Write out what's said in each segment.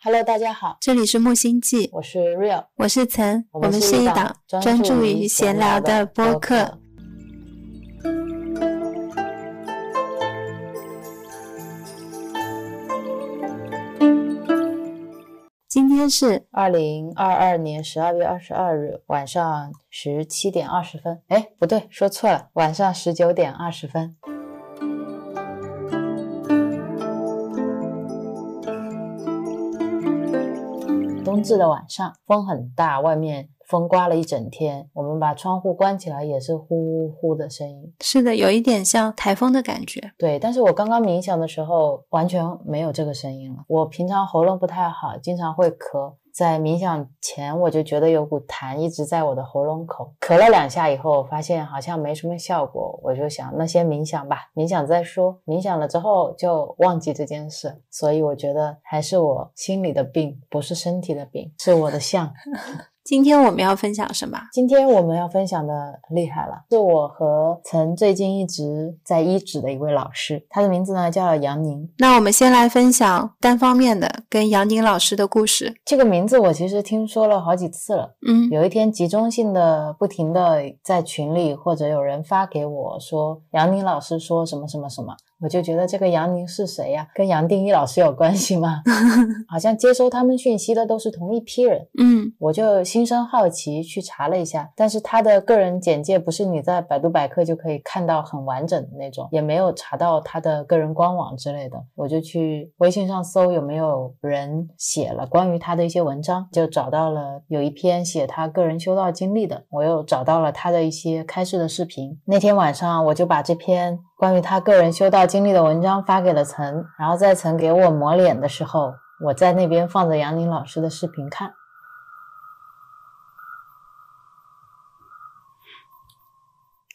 Hello，大家好，这里是木星记，我是 Real，我是岑，我们是一档专注于闲聊的播客。。今天是二零二二年十二月二十二日晚上十七点二十分，哎，不对，说错了，晚上十九点二十分。冬至的晚上，风很大，外面风刮了一整天，我们把窗户关起来，也是呼呼的声音。是的，有一点像台风的感觉。对，但是我刚刚冥想的时候完全没有这个声音了。我平常喉咙不太好，经常会咳，在冥想前我就觉得有股痰一直在我的喉咙口，咳了两下以后，发现好像没什么效果，我就想那先冥想吧，冥想再说。冥想了之后就忘记这件事，所以我觉得还是我心里的病，不是身体的病，是我的相。今天我们要分享什么？今天我们要分享的厉害了，是我和曾最近一直在医指的一位老师，他的名字呢叫杨宁。那我们先来分享单方面的跟杨宁老师的故事。这个名字我其实听说了好几次了。嗯，有一天集中性的不停的在群里或者有人发给我说杨宁老师说什么什么什么，我就觉得这个杨宁是谁呀？跟杨定一老师有关系吗？好像接收他们讯息的都是同一批人。嗯我就心生好奇去查了一下，但是他的个人简介不是你在百度百科就可以看到很完整的那种，也没有查到他的个人官网之类的。我就去微信上搜有没有人写了关于他的一些文章，就找到了有一篇写他个人修道经历的，我又找到了他的一些开示的视频。那天晚上我就把这篇关于他个人修道经历的文章发给了岑，然后在岑给我抹脸的时候，我在那边放着杨宁老师的视频看。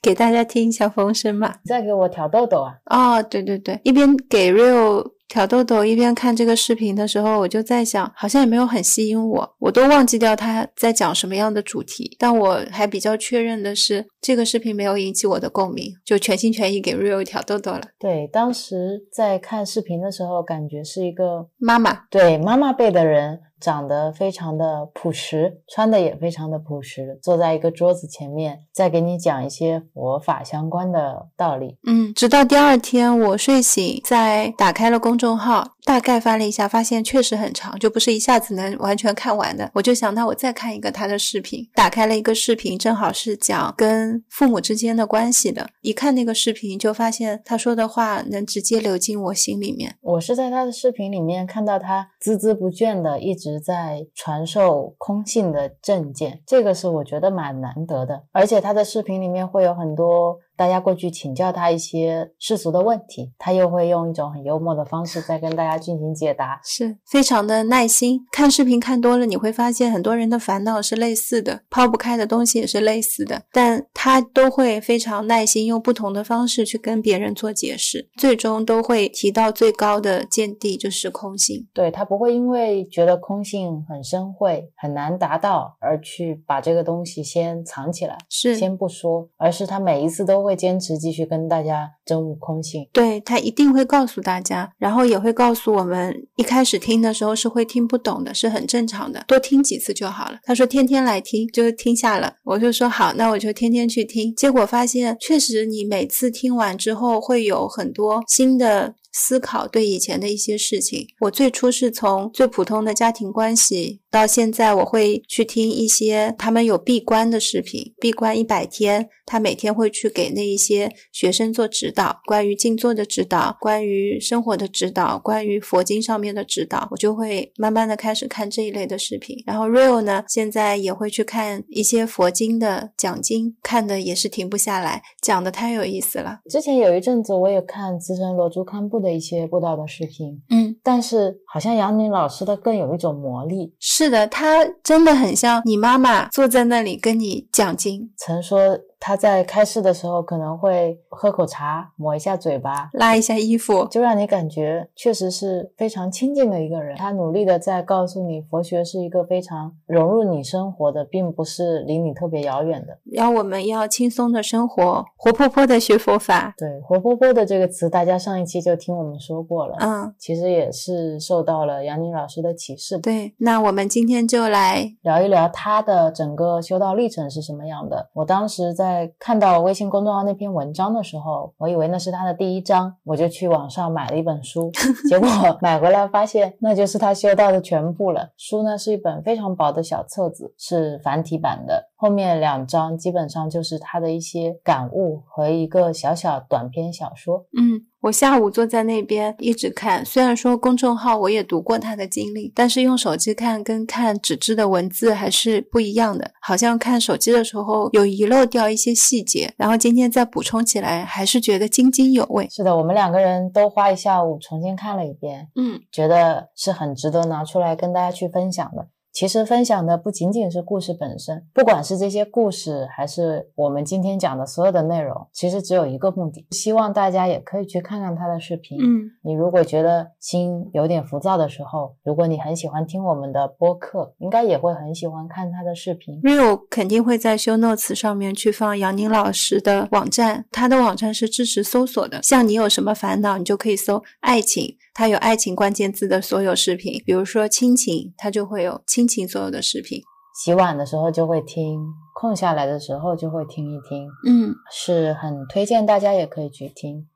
给大家听一下风声吧。你在给我挑痘痘啊？哦，对对对，一边给 Real 挑痘痘，一边看这个视频的时候，我就在想，好像也没有很吸引我，我都忘记掉他在讲什么样的主题。但我还比较确认的是，这个视频没有引起我的共鸣，就全心全意给 Rio 挑痘痘了。对，当时在看视频的时候，感觉是一个妈妈，对妈妈辈的人，长得非常的朴实，穿的也非常的朴实，坐在一个桌子前面，再给你讲一些佛法相关的道理。嗯，直到第二天我睡醒，在打开了公众号，大概翻了一下，发现确实很长，就不是一下子能完全看完的。我就想，那我再看一个他的视频，打开了一个视频，正好是讲跟父母之间的关系的。一看那个视频，就发现他说的话能直接流进我心里面。我是在他的视频里面看到他孜孜不倦的一直在传授空性的正见，这个是我觉得蛮难得的。而且他的视频里面会有很多大家过去请教他一些世俗的问题，他又会用一种很幽默的方式再跟大家进行解答。是非常的耐心。看视频看多了，你会发现很多人的烦恼是类似的，抛不开的东西也是类似的，但他都会非常耐心，用不同的方式去跟别人做解释，最终都会提到最高的见地，就是空性。对他不会因为觉得空性很深晦、很难达到，而去把这个东西先藏起来，是先不说，而是他每一次都会坚持继续跟大家争悟空性。对他一定会告诉大家，然后也会告诉我们，一开始听的时候是会听不懂的，是很正常的，多听几次就好了。他说天天来听，就听下了，我就说好，那我就天天去听。结果发现，确实你每次听完之后，会有很多新的。思考对以前的一些事情，我最初是从最普通的家庭关系，到现在我会去听一些他们有闭关的视频，闭关一百天，他每天会去给那一些学生做指导，关于静坐的指导，关于生活的指导，关于佛经上面的指导，我就会慢慢的开始看这一类的视频。然后 Real 呢，现在也会去看一些佛经的讲经，看的也是停不下来，讲的太有意思了。之前有一阵子我也看资深罗珠堪布的一些布道的视频，嗯，但是好像杨宁老师的更有一种魔力。是是的，他真的很像你妈妈坐在那里跟你讲经。曾说他在开示的时候可能会喝口茶，抹一下嘴巴，拉一下衣服，就让你感觉确实是非常亲近的一个人。他努力的在告诉你，佛学是一个非常融入你生活的，并不是离你特别遥远的。要我们要轻松的生活，活泼泼的学佛法。对，活泼泼的这个词，大家上一期就听我们说过了。嗯，其实也是受到了杨宁老师的启示。对，那我们今天就来聊一聊他的整个修道历程是什么样的。我当时在看到微信公众号那篇文章的时候，我以为那是他的第一章，我就去网上买了一本书，结果 买回来发现那就是他修道的全部了。书呢是一本非常薄的小册子，是繁体版的，后面两章基本上就是他的一些感悟和一个小小短篇小说。嗯。我下午坐在那边一直看，虽然说公众号我也读过他的经历，但是用手机看跟看纸质的文字还是不一样的。好像看手机的时候有遗漏掉一些细节，然后今天再补充起来，还是觉得津津有味。是的，我们两个人都花一下午重新看了一遍，嗯，觉得是很值得拿出来跟大家去分享的。其实分享的不仅仅是故事本身，不管是这些故事，还是我们今天讲的所有的内容，其实只有一个目的，希望大家也可以去看看他的视频。嗯，你如果觉得心有点浮躁的时候，如果你很喜欢听我们的播客，应该也会很喜欢看他的视频。Rio 肯定会在 Show Notes 上面去放杨宁老师的网站，他的网站是支持搜索的，像你有什么烦恼，你就可以搜爱情。他有爱情关键字的所有视频，比如说亲情，它就会有亲情所有的视频。洗碗的时候就会听，空下来的时候就会听一听，嗯，是很推荐大家也可以去听。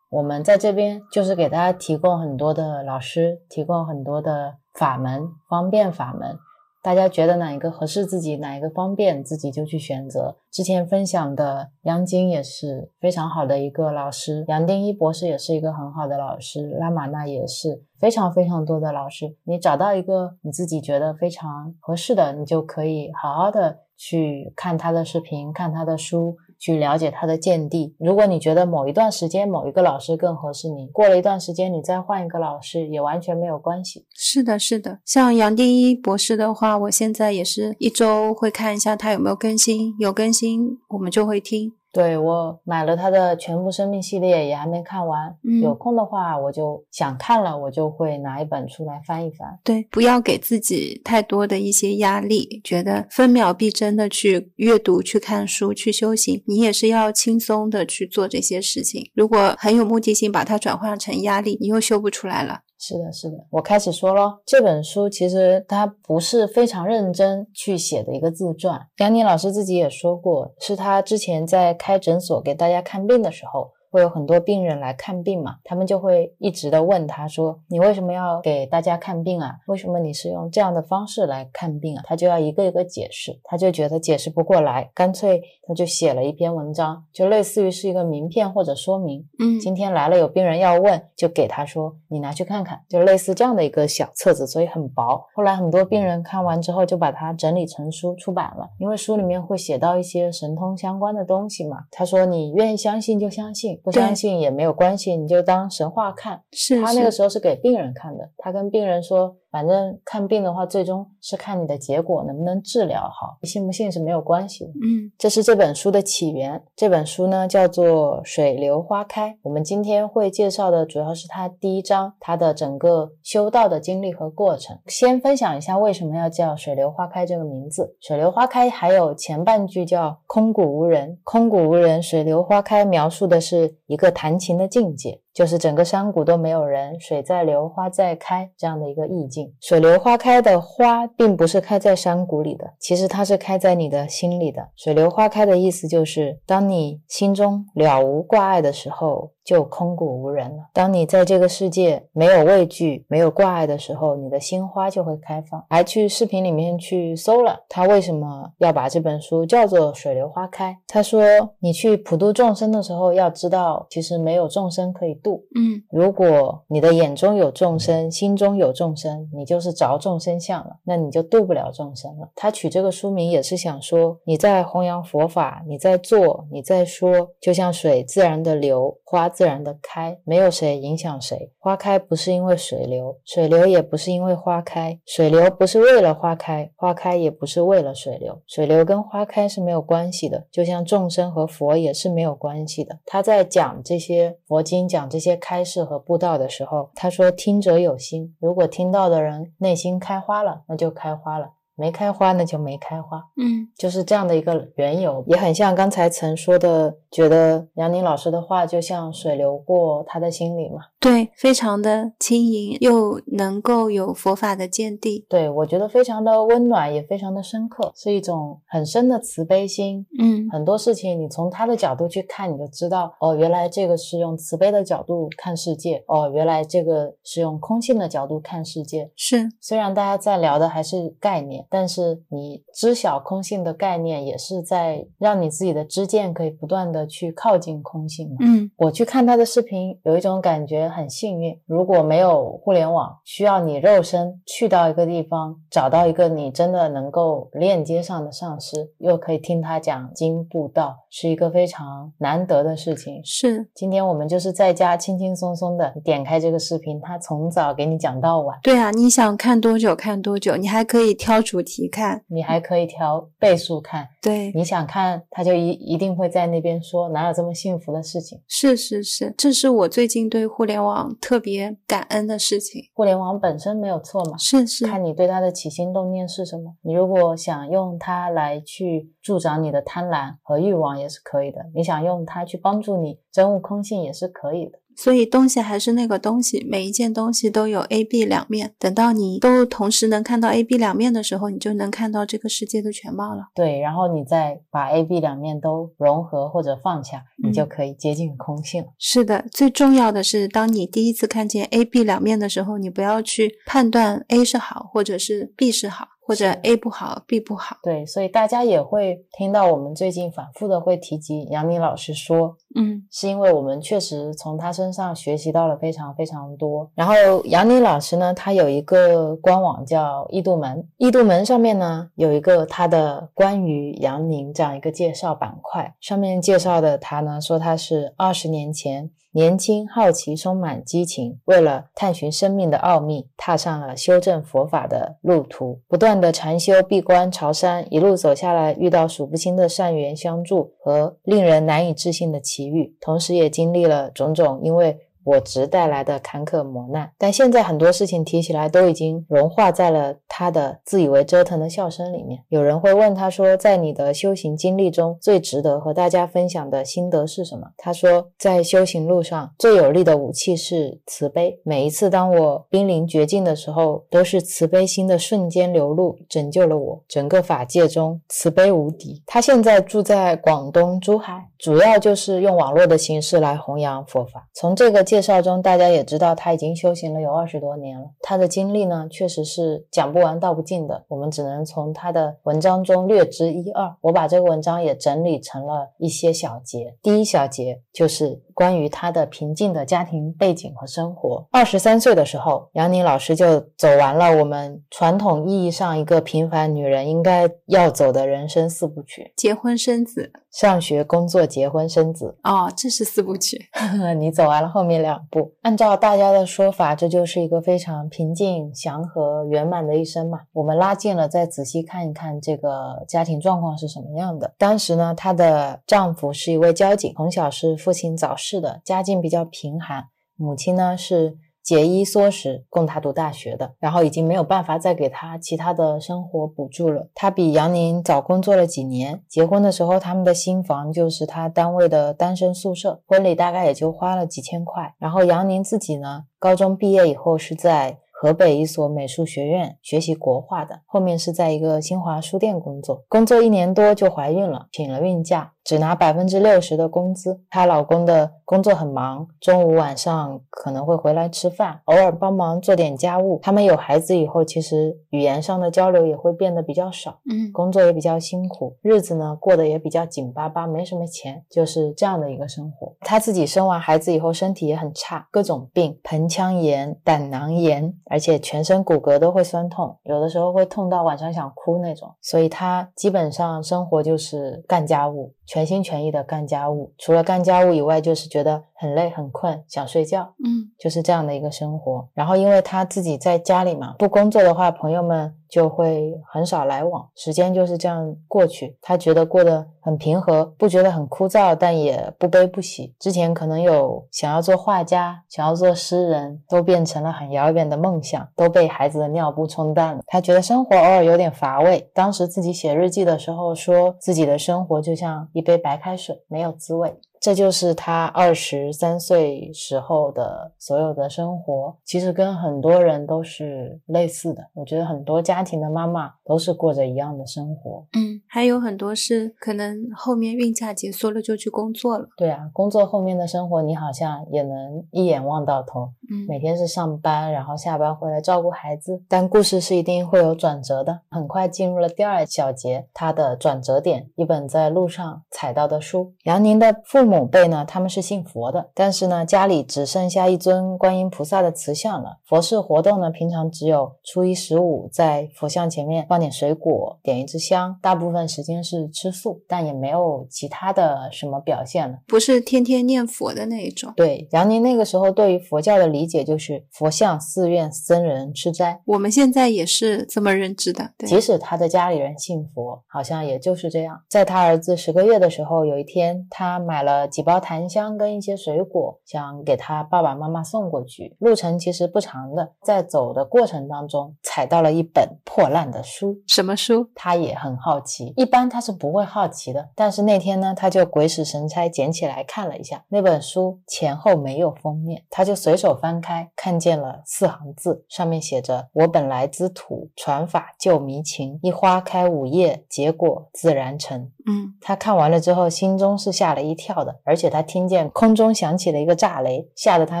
我们在这边就是给大家提供很多的老师，提供很多的法门，方便法门。大家觉得哪一个合适自己，哪一个方便，自己就去选择。之前分享的杨晶也是非常好的一个老师，杨定一博士也是一个很好的老师，拉玛那也是非常非常多的老师。你找到一个你自己觉得非常合适的，你就可以好好的去看他的视频，看他的书。去了解他的见地。如果你觉得某一段时间某一个老师更合适你，过了一段时间你再换一个老师也完全没有关系。是的，是的。像杨定一博士的话，我现在也是一周会看一下他有没有更新，有更新我们就会听。对我买了他的全部生命系列，也还没看完。嗯，有空的话，我就想看了，我就会拿一本出来翻一翻。对，不要给自己太多的一些压力，觉得分秒必争的去阅读、去看书、去修行，你也是要轻松的去做这些事情。如果很有目的性，把它转化成压力，你又修不出来了。是的，是的，我开始说咯。这本书其实它不是非常认真去写的一个自传。杨宁老师自己也说过，是他之前在开诊所给大家看病的时候。会有很多病人来看病嘛，他们就会一直的问他说：“你为什么要给大家看病啊？为什么你是用这样的方式来看病啊？”他就要一个一个解释，他就觉得解释不过来，干脆他就写了一篇文章，就类似于是一个名片或者说明。嗯，今天来了有病人要问，就给他说：“你拿去看看。”就类似这样的一个小册子，所以很薄。后来很多病人看完之后，就把它整理成书出版了，因为书里面会写到一些神通相关的东西嘛。他说：“你愿意相信就相信。”不相信也没有关系，你就当神话看。是他那个时候是给病人看的，他跟病人说。反正看病的话，最终是看你的结果能不能治疗好，信不信是没有关系的。嗯，这是这本书的起源。这本书呢叫做《水流花开》。我们今天会介绍的主要是它第一章，它的整个修道的经历和过程。先分享一下为什么要叫“水流花开”这个名字。“水流花开”还有前半句叫“空谷无人”，空谷无人，水流花开，描述的是一个弹琴的境界。就是整个山谷都没有人，水在流，花在开，这样的一个意境。水流花开的花，并不是开在山谷里的，其实它是开在你的心里的。水流花开的意思就是，当你心中了无挂碍的时候。就空谷无人了。当你在这个世界没有畏惧、没有挂碍的时候，你的心花就会开放。还去视频里面去搜了，他为什么要把这本书叫做《水流花开》？他说，你去普度众生的时候，要知道，其实没有众生可以度。嗯，如果你的眼中有众生，心中有众生，你就是着众生相了，那你就度不了众生了。他取这个书名也是想说，你在弘扬佛法，你在做，你在说，就像水自然的流，花。自然的开，没有谁影响谁。花开不是因为水流，水流也不是因为花开，水流不是为了花开，花开也不是为了水流。水流跟花开是没有关系的，就像众生和佛也是没有关系的。他在讲这些佛经、讲这些开示和布道的时候，他说：“听者有心，如果听到的人内心开花了，那就开花了。”没开花，那就没开花，嗯，就是这样的一个缘由，也很像刚才曾说的，觉得杨宁老师的话就像水流过他的心里嘛，对，非常的轻盈，又能够有佛法的见地，对我觉得非常的温暖，也非常的深刻，是一种很深的慈悲心，嗯，很多事情你从他的角度去看，你就知道，哦，原来这个是用慈悲的角度看世界，哦，原来这个是用空性的角度看世界，是，虽然大家在聊的还是概念。但是你知晓空性的概念，也是在让你自己的知见可以不断的去靠近空性嘛。嗯，我去看他的视频，有一种感觉很幸运。如果没有互联网，需要你肉身去到一个地方，找到一个你真的能够链接上的上师，又可以听他讲经布道，是一个非常难得的事情。是，今天我们就是在家轻轻松松的点开这个视频，他从早给你讲到晚。对啊，你想看多久看多久，你还可以挑主题看，你还可以调倍数看。对，你想看，他就一一定会在那边说，哪有这么幸福的事情？是是是，这是我最近对互联网特别感恩的事情。互联网本身没有错嘛，是是，看你对它的起心动念是什么。你如果想用它来去助长你的贪婪和欲望，也是可以的；你想用它去帮助你真悟空性，也是可以的。所以东西还是那个东西，每一件东西都有 A、B 两面。等到你都同时能看到 A、B 两面的时候，你就能看到这个世界的全貌了。对，然后你再把 A、B 两面都融合或者放下，你就可以接近空性。是的，最重要的是，当你第一次看见 A、B 两面的时候，你不要去判断 A 是好，或者是 B 是好。或者 A 不好，B 不好，对，所以大家也会听到我们最近反复的会提及杨宁老师说，嗯，是因为我们确实从他身上学习到了非常非常多。然后杨宁老师呢，他有一个官网叫易度门，易度门上面呢有一个他的关于杨宁这样一个介绍板块，上面介绍的他呢说他是二十年前。年轻、好奇、充满激情，为了探寻生命的奥秘，踏上了修正佛法的路途，不断的禅修、闭关、朝山，一路走下来，遇到数不清的善缘相助和令人难以置信的奇遇，同时也经历了种种因为。我执带来的坎坷磨难，但现在很多事情提起来都已经融化在了他的自以为折腾的笑声里面。有人会问他说，在你的修行经历中最值得和大家分享的心得是什么？他说，在修行路上最有力的武器是慈悲。每一次当我濒临绝境的时候，都是慈悲心的瞬间流露，拯救了我。整个法界中，慈悲无敌。他现在住在广东珠海，主要就是用网络的形式来弘扬佛法。从这个。介绍中，大家也知道他已经修行了有二十多年了。他的经历呢，确实是讲不完道不尽的。我们只能从他的文章中略知一二。我把这个文章也整理成了一些小节。第一小节就是关于他的平静的家庭背景和生活。二十三岁的时候，杨宁老师就走完了我们传统意义上一个平凡女人应该要走的人生四部曲：结婚生子、上学、工作、结婚、生子。哦，这是四部曲。你走完了后面。两步，按照大家的说法，这就是一个非常平静、祥和、圆满的一生嘛。我们拉近了，再仔细看一看这个家庭状况是什么样的。当时呢，她的丈夫是一位交警，从小是父亲早逝是的，家境比较贫寒，母亲呢是。节衣缩食供他读大学的，然后已经没有办法再给他其他的生活补助了。他比杨宁早工作了几年，结婚的时候他们的新房就是他单位的单身宿舍，婚礼大概也就花了几千块。然后杨宁自己呢，高中毕业以后是在河北一所美术学院学习国画的，后面是在一个新华书店工作，工作一年多就怀孕了，请了孕假。只拿百分之六十的工资，她老公的工作很忙，中午晚上可能会回来吃饭，偶尔帮忙做点家务。他们有孩子以后，其实语言上的交流也会变得比较少，嗯，工作也比较辛苦，日子呢过得也比较紧巴巴，没什么钱，就是这样的一个生活。她自己生完孩子以后，身体也很差，各种病，盆腔炎、胆囊炎，而且全身骨骼都会酸痛，有的时候会痛到晚上想哭那种。所以她基本上生活就是干家务。全心全意的干家务，除了干家务以外，就是觉得。很累很困，想睡觉，嗯就是这样的一个生活。然后因为他自己在家里嘛，不工作的话，朋友们就会很少来往，时间就是这样过去。他觉得过得很平和，不觉得很枯燥，但也不悲不喜。之前可能有想要做画家、想要做诗人，都变成了很遥远的梦想，都被孩子的尿布冲淡了。他觉得生活偶尔有点乏味。当时自己写日记的时候，说自己的生活就像一杯白开水，没有滋味。这就是他二十三岁时候的所有的生活，其实跟很多人都是类似的。我觉得很多家庭的妈妈都是过着一样的生活。嗯，还有很多是可能后面孕假结束了就去工作了。对啊，工作后面的生活你好像也能一眼望到头，嗯每天是上班，然后下班回来照顾孩子。但故事是一定会有转折的。很快进入了第二小节，它的转折点，一本在路上踩到的书。杨宁的父母辈呢，他们是信佛的，但是呢，家里只剩下一尊观音菩萨的瓷像了。佛事活动呢，平常只有初一十五在佛像前面放点水果，点一支香，大部分时间是吃素，但也没有其他的什么表现了。不是天天念佛的那一种。对，杨宁那个时候对于佛教的理解就是佛像、寺院、僧人吃斋。我们现在也是这么认知的。对，即使他的家里人信佛，好像也就是这样。在他儿子十个月的时候，有一天他买了几包檀香跟一些水果，想给他爸爸妈妈送过去。路程其实不长的，在走的过程当中踩到了一本破烂的书，什么书？他也很好奇。一般他是不会好奇的，但是那天呢，他就鬼使神差捡起来看了一下。那本书前后没有封面，他就随手翻开，看见了四行字，上面写着：“我本来之土，传法救迷情。一花开五叶，结果自然成。”嗯，他看完了之后，心中是吓了一跳的，而且他听见空中响起了一个炸雷，吓得他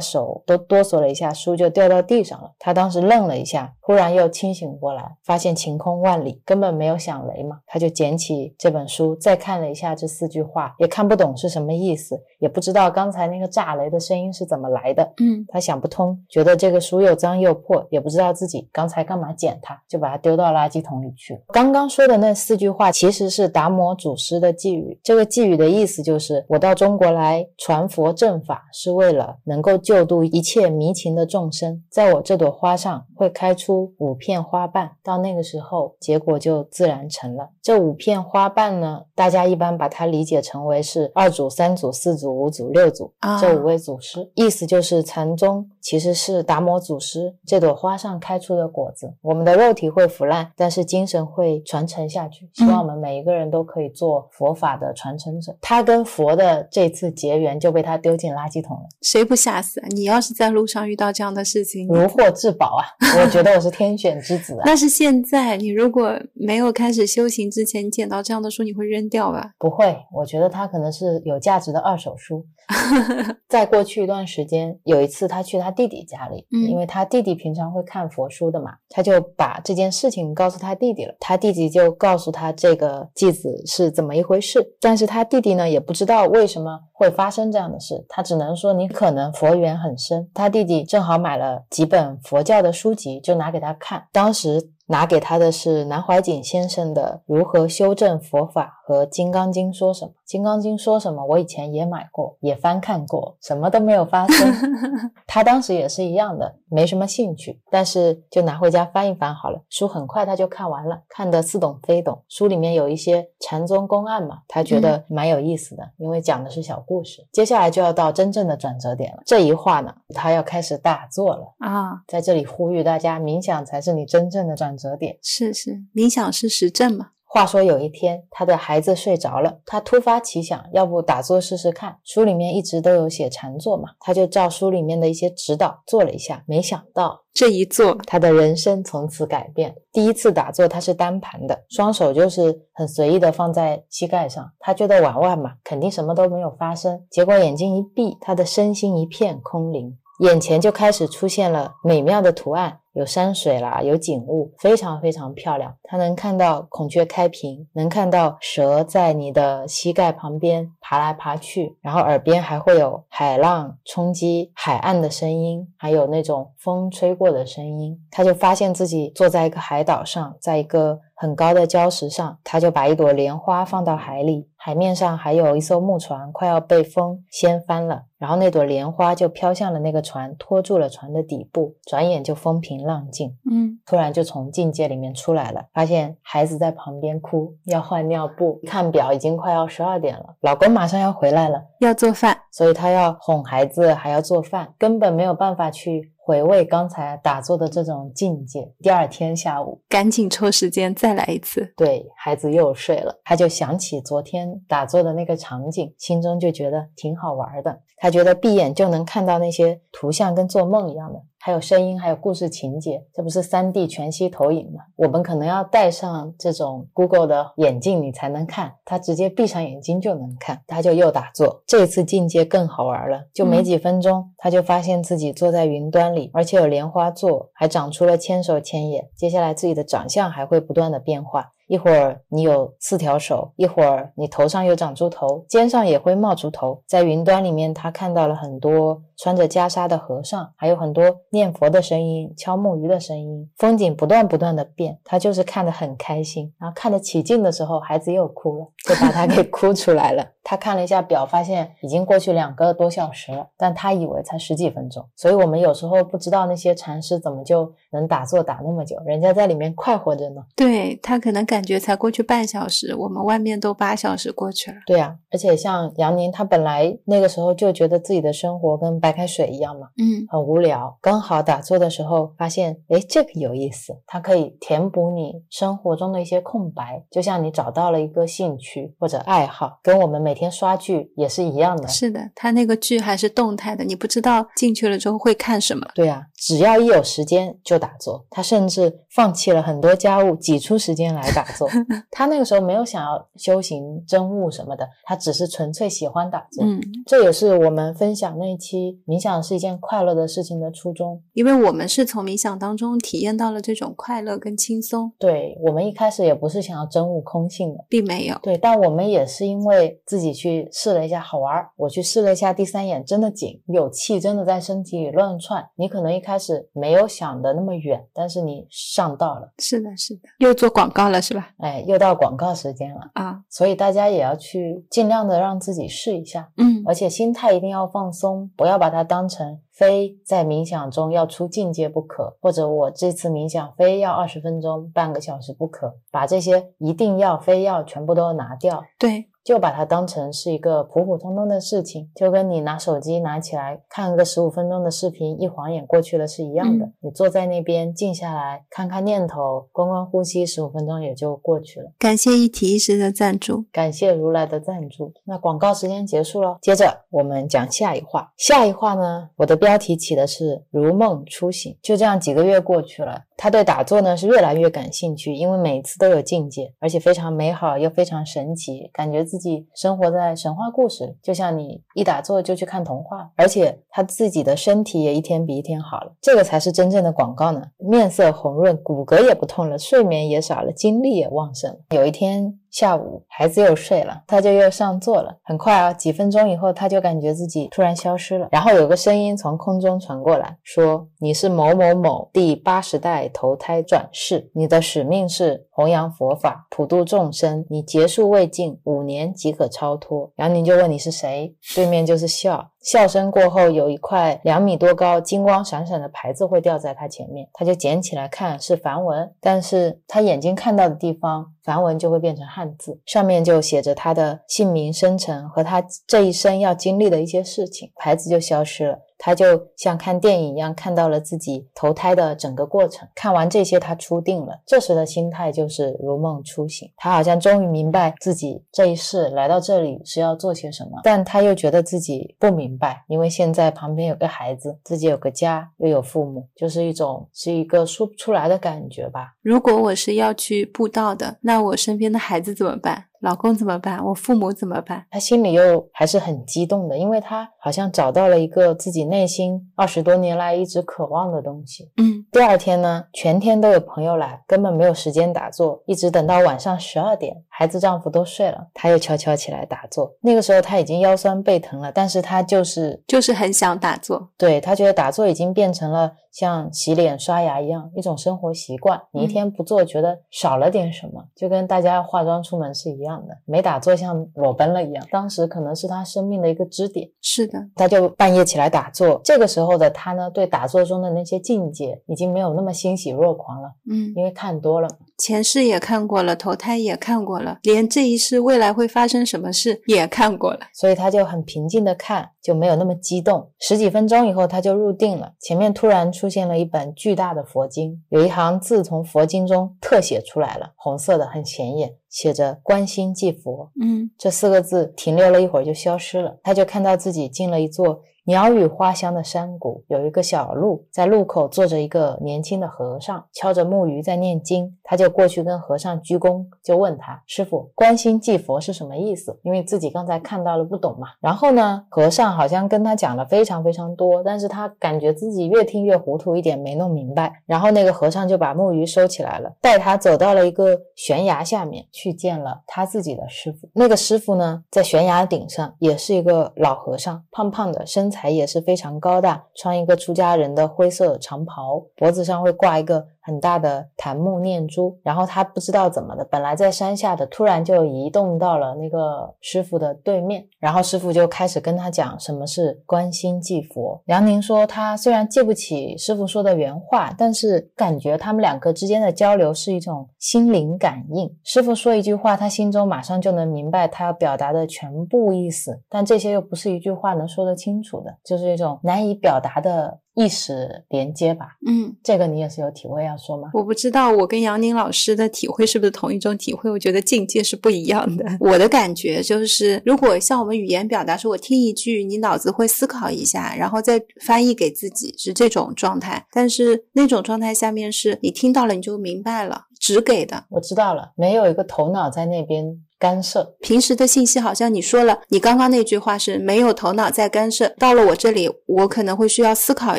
手都哆嗦了一下，书就掉到地上了。他当时愣了一下，忽然又清醒过来，发现晴空万里，根本没有响雷嘛。他就捡起这本书，再看了一下这四句话，也看不懂是什么意思，也不知道刚才那个炸雷的声音是怎么来的。嗯，他想不通，觉得这个书又脏又破，也不知道自己刚才干嘛捡它，就把它丢到垃圾桶里去了。刚刚说的那四句话其实是达摩祖师的寄语，这个寄语的意思就是我到中国来传佛正法，是为了能够救度一切迷情的众生。在我这朵花上会开出五片花瓣，到那个时候，结果就自然成了。这五片花瓣呢，大家一般把它理解成为是二祖、三祖、四祖、五祖、六祖啊这五位祖师，意思就是禅宗其实是达摩祖师这朵花上开出的果子。我们的肉体会腐烂，但是精神会传承下去。希望我们每一个人都可以做佛法的传承者。他跟佛的这次结缘就被他丢进垃圾桶了，谁不吓死啊？你要是在路上遇到这样的事情，如获至宝啊！我觉得我是天选之子啊！那是现在，你如果没有开始修行之前，你捡到这样的书，你会扔掉吧？不会，我觉得它可能是有价值的二手书。在过去一段时间，有一次他去他弟弟家里，嗯因为他弟弟平常会看佛书的嘛，他就把这件事情告诉他弟弟了。他弟弟就告诉他这个继子是怎么一回事，但是他弟弟呢也不知道为什么会发生这样的事，他只能说你可能佛缘很深。他弟弟正好买了几本佛教的书籍，就拿给他看，当时。拿给他的是南怀瑾先生的《如何修正佛法》和《金刚经》说什么。《金刚经》说什么？我以前也买过，也翻看过，什么都没有发生。他当时也是一样的，没什么兴趣，但是就拿回家翻一翻好了。书很快他就看完了，看得似懂非懂。书里面有一些禅宗公案嘛，他觉得蛮有意思的，因为讲的是小故事。接下来就要到真正的转折点了，这一话呢，他要开始大做了。啊，在这里呼吁大家，冥想才是你真正的转折点。是是，冥想是实证嘛？话说有一天，他的孩子睡着了，他突发奇想，要不打坐试试看？书里面一直都有写禅坐嘛，他就照书里面的一些指导做了一下，没想到这一做，他的人生从此改变。第一次打坐，他是单盘的，双手就是很随意的放在膝盖上，他觉得玩玩嘛，肯定什么都没有发生。结果眼睛一闭，他的身心一片空灵。眼前就开始出现了美妙的图案，有山水啦，有景物，非常非常漂亮。它能看到孔雀开屏，能看到蛇在你的膝盖旁边爬来爬去，然后耳边还会有海浪冲击海岸的声音，还有那种风吹过的声音。他就发现自己坐在一个海岛上，在一个。很高的礁石上，他就把一朵莲花放到海里，海面上还有一艘木船快要被风掀翻了，然后那朵莲花就飘向了那个船，托住了船的底部，转眼就风平浪静。嗯，突然就从境界里面出来了，发现孩子在旁边哭，要换尿布，看表已经快要十二点了，老公马上要回来了，要做饭，所以他要哄孩子，还要做饭，根本没有办法去。回味刚才打坐的这种境界。第二天下午，赶紧抽时间再来一次。对孩子又睡了，他就想起昨天打坐的那个场景，心中就觉得挺好玩的。他觉得闭眼就能看到那些图像，跟做梦一样的。还有声音，还有故事情节，这不是三 D 全息投影吗？我们可能要戴上这种 Google 的眼镜，你才能看。他直接闭上眼睛就能看。他就又打坐，这次境界更好玩了。就没几分钟，他就发现自己坐在云端里，而且有莲花座，还长出了千手千眼。接下来自己的长相还会不断的变化。一会儿你有四条手，一会儿你头上又长出头，肩上也会冒出头。在云端里面，他看到了很多穿着袈裟的和尚，还有很多念佛的声音、敲木鱼的声音，风景不断不断的变，他就是看得很开心。然后看得起劲的时候，孩子又哭了，就把他给 哭出来了。他看了一下表，发现已经过去两个多小时了，但他以为才十几分钟。所以我们有时候不知道那些禅师怎么就能打坐打那么久，人家在里面快活着呢。对他可能感。感觉才过去半小时，我们外面都八小时过去了。对呀，而且像杨宁，他本来那个时候就觉得自己的生活跟白开水一样嘛，嗯，很无聊。刚好打坐的时候发现，哎，这个有意思，它可以填补你生活中的一些空白，就像你找到了一个兴趣或者爱好，跟我们每天刷剧也是一样的。是的，他那个剧还是动态的，你不知道进去了之后会看什么。对呀，只要一有时间就打坐。他甚至放弃了很多家务，挤出时间来打。坐，他那个时候没有想要修行真悟什么的，他只是纯粹喜欢打坐。嗯，这也是我们分享那一期冥想是一件快乐的事情的初衷，因为我们是从冥想当中体验到了这种快乐跟轻松。对我们一开始也不是想要真悟空性的，并没有。对，但我们也是因为自己去试了一下好玩，我去试了一下第三眼，真的紧，有气真的在身体里乱窜。你可能一开始没有想的那么远，但是你上道了。是的，是的，又做广告了是吧？哎，又到广告时间了啊！所以大家也要去尽量的让自己试一下，嗯，而且心态一定要放松，不要把它当成非在冥想中要出境界不可，或者我这次冥想非要二十分钟、半个小时不可，把这些一定要、非要全部都拿掉。对。就把它当成是一个普普通通的事情，就跟你拿手机拿起来看个十五分钟的视频，一晃眼过去了是一样的。你坐在那边静下来看看念头，观观呼吸，十五分钟也就过去了。感谢一体一师的赞助，感谢如来的赞助。那广告时间结束了，接着我们讲下一话。下一话呢，我的标题起的是如梦初醒。就这样几个月过去了，他对打坐呢是越来越感兴趣，因为每次都有境界，而且非常美好又非常神奇，感觉。自己生活在神话故事，就像你一打坐就去看童话，而且他自己的身体也一天比一天好了，这个才是真正的广告呢。面色红润，骨骼也不痛了，睡眠也少了，精力也旺盛。有一天。下午，孩子又睡了，他就又上座了。很快啊，几分钟以后，他就感觉自己突然消失了。然后有个声音从空中传过来，说：“你是某某某第八十代投胎转世，你的使命是弘扬佛法，普度众生。你结束未尽，五年即可超脱。”然后您就问你是谁，对面就是笑。笑声过后，有一块两米多高、金光闪闪的牌子会掉在他前面，他就捡起来看，是梵文，但是他眼睛看到的地方，梵文就会变成汉字，上面就写着他的姓名、生辰和他这一生要经历的一些事情，牌子就消失了。他就像看电影一样，看到了自己投胎的整个过程。看完这些，他出定了。这时的心态就是如梦初醒。他好像终于明白自己这一世来到这里是要做些什么，但他又觉得自己不明白，因为现在旁边有个孩子，自己有个家，又有父母，就是一种是一个说不出来的感觉吧。如果我是要去布道的，那我身边的孩子怎么办？老公怎么办？我父母怎么办？他心里又还是很激动的，因为他好像找到了一个自己内心二十多年来一直渴望的东西。嗯第二天呢，全天都有朋友来，根本没有时间打坐，一直等到晚上十二点，孩子丈夫都睡了，她又悄悄起来打坐。那个时候她已经腰酸背疼了，但是她就是就是很想打坐。对她觉得打坐已经变成了像洗脸刷牙一样一种生活习惯。你一天不做，觉得少了点什么，就跟大家化妆出门是一样的，没打坐像裸奔了一样。当时可能是她生命的一个支点。是的，她就半夜起来打坐。这个时候的她呢，对打坐中的那些境界已经没有那么欣喜若狂了，嗯，因为看多了。前世也看过了，投胎也看过了，连这一世未来会发生什么事也看过了。所以他就很平静的看，就没有那么激动。十几分钟以后，他就入定了。前面突然出现了一本巨大的佛经，有一行字从佛经中特写出来了，红色的，很显眼，写着“观心即佛”。嗯这四个字停留了一会儿就消失了，他就看到自己进了一座鸟语花香的山谷，有一个小路，在路口坐着一个年轻的和尚，敲着木鱼在念经。他就过去跟和尚鞠躬，就问他：“师傅，观心祭佛是什么意思？”因为自己刚才看到了不懂嘛。然后呢，和尚好像跟他讲了非常非常多，但是他感觉自己越听越糊涂，一点没弄明白。然后那个和尚就把木鱼收起来了，带他走到了一个悬崖下面，去见了他自己的师傅。那个师傅呢，在悬崖顶上，也是一个老和尚，胖胖的，身材也是非常高大，穿一个出家人的灰色长袍，脖子上会挂一个很大的檀木念珠。然后他不知道怎么的，本来在山下的，突然就移动到了那个师傅的对面。然后师傅就开始跟他讲什么是观心即佛。梁宁说，他虽然记不起师傅说的原话，但是感觉他们两个之间的交流是一种心灵感应。师傅说一句话，他心中马上就能明白他要表达的全部意思，但这些又不是一句话能说得清楚的，就是一种难以表达的意识连接吧。嗯，这个你也是有体会要说吗？我不知道我跟杨宁老师的体会是不是同一种体会，我觉得境界是不一样的。我的感觉就是，如果像我们语言表达说，我听一句，你脑子会思考一下，然后再翻译给自己，是这种状态。但是那种状态下面是你听到了你就明白了，只给的。我知道了，没有一个头脑在那边干涉。平时的信息好像你说了，你刚刚那句话是没有头脑在干涉，到了我这里，我可能会需要思考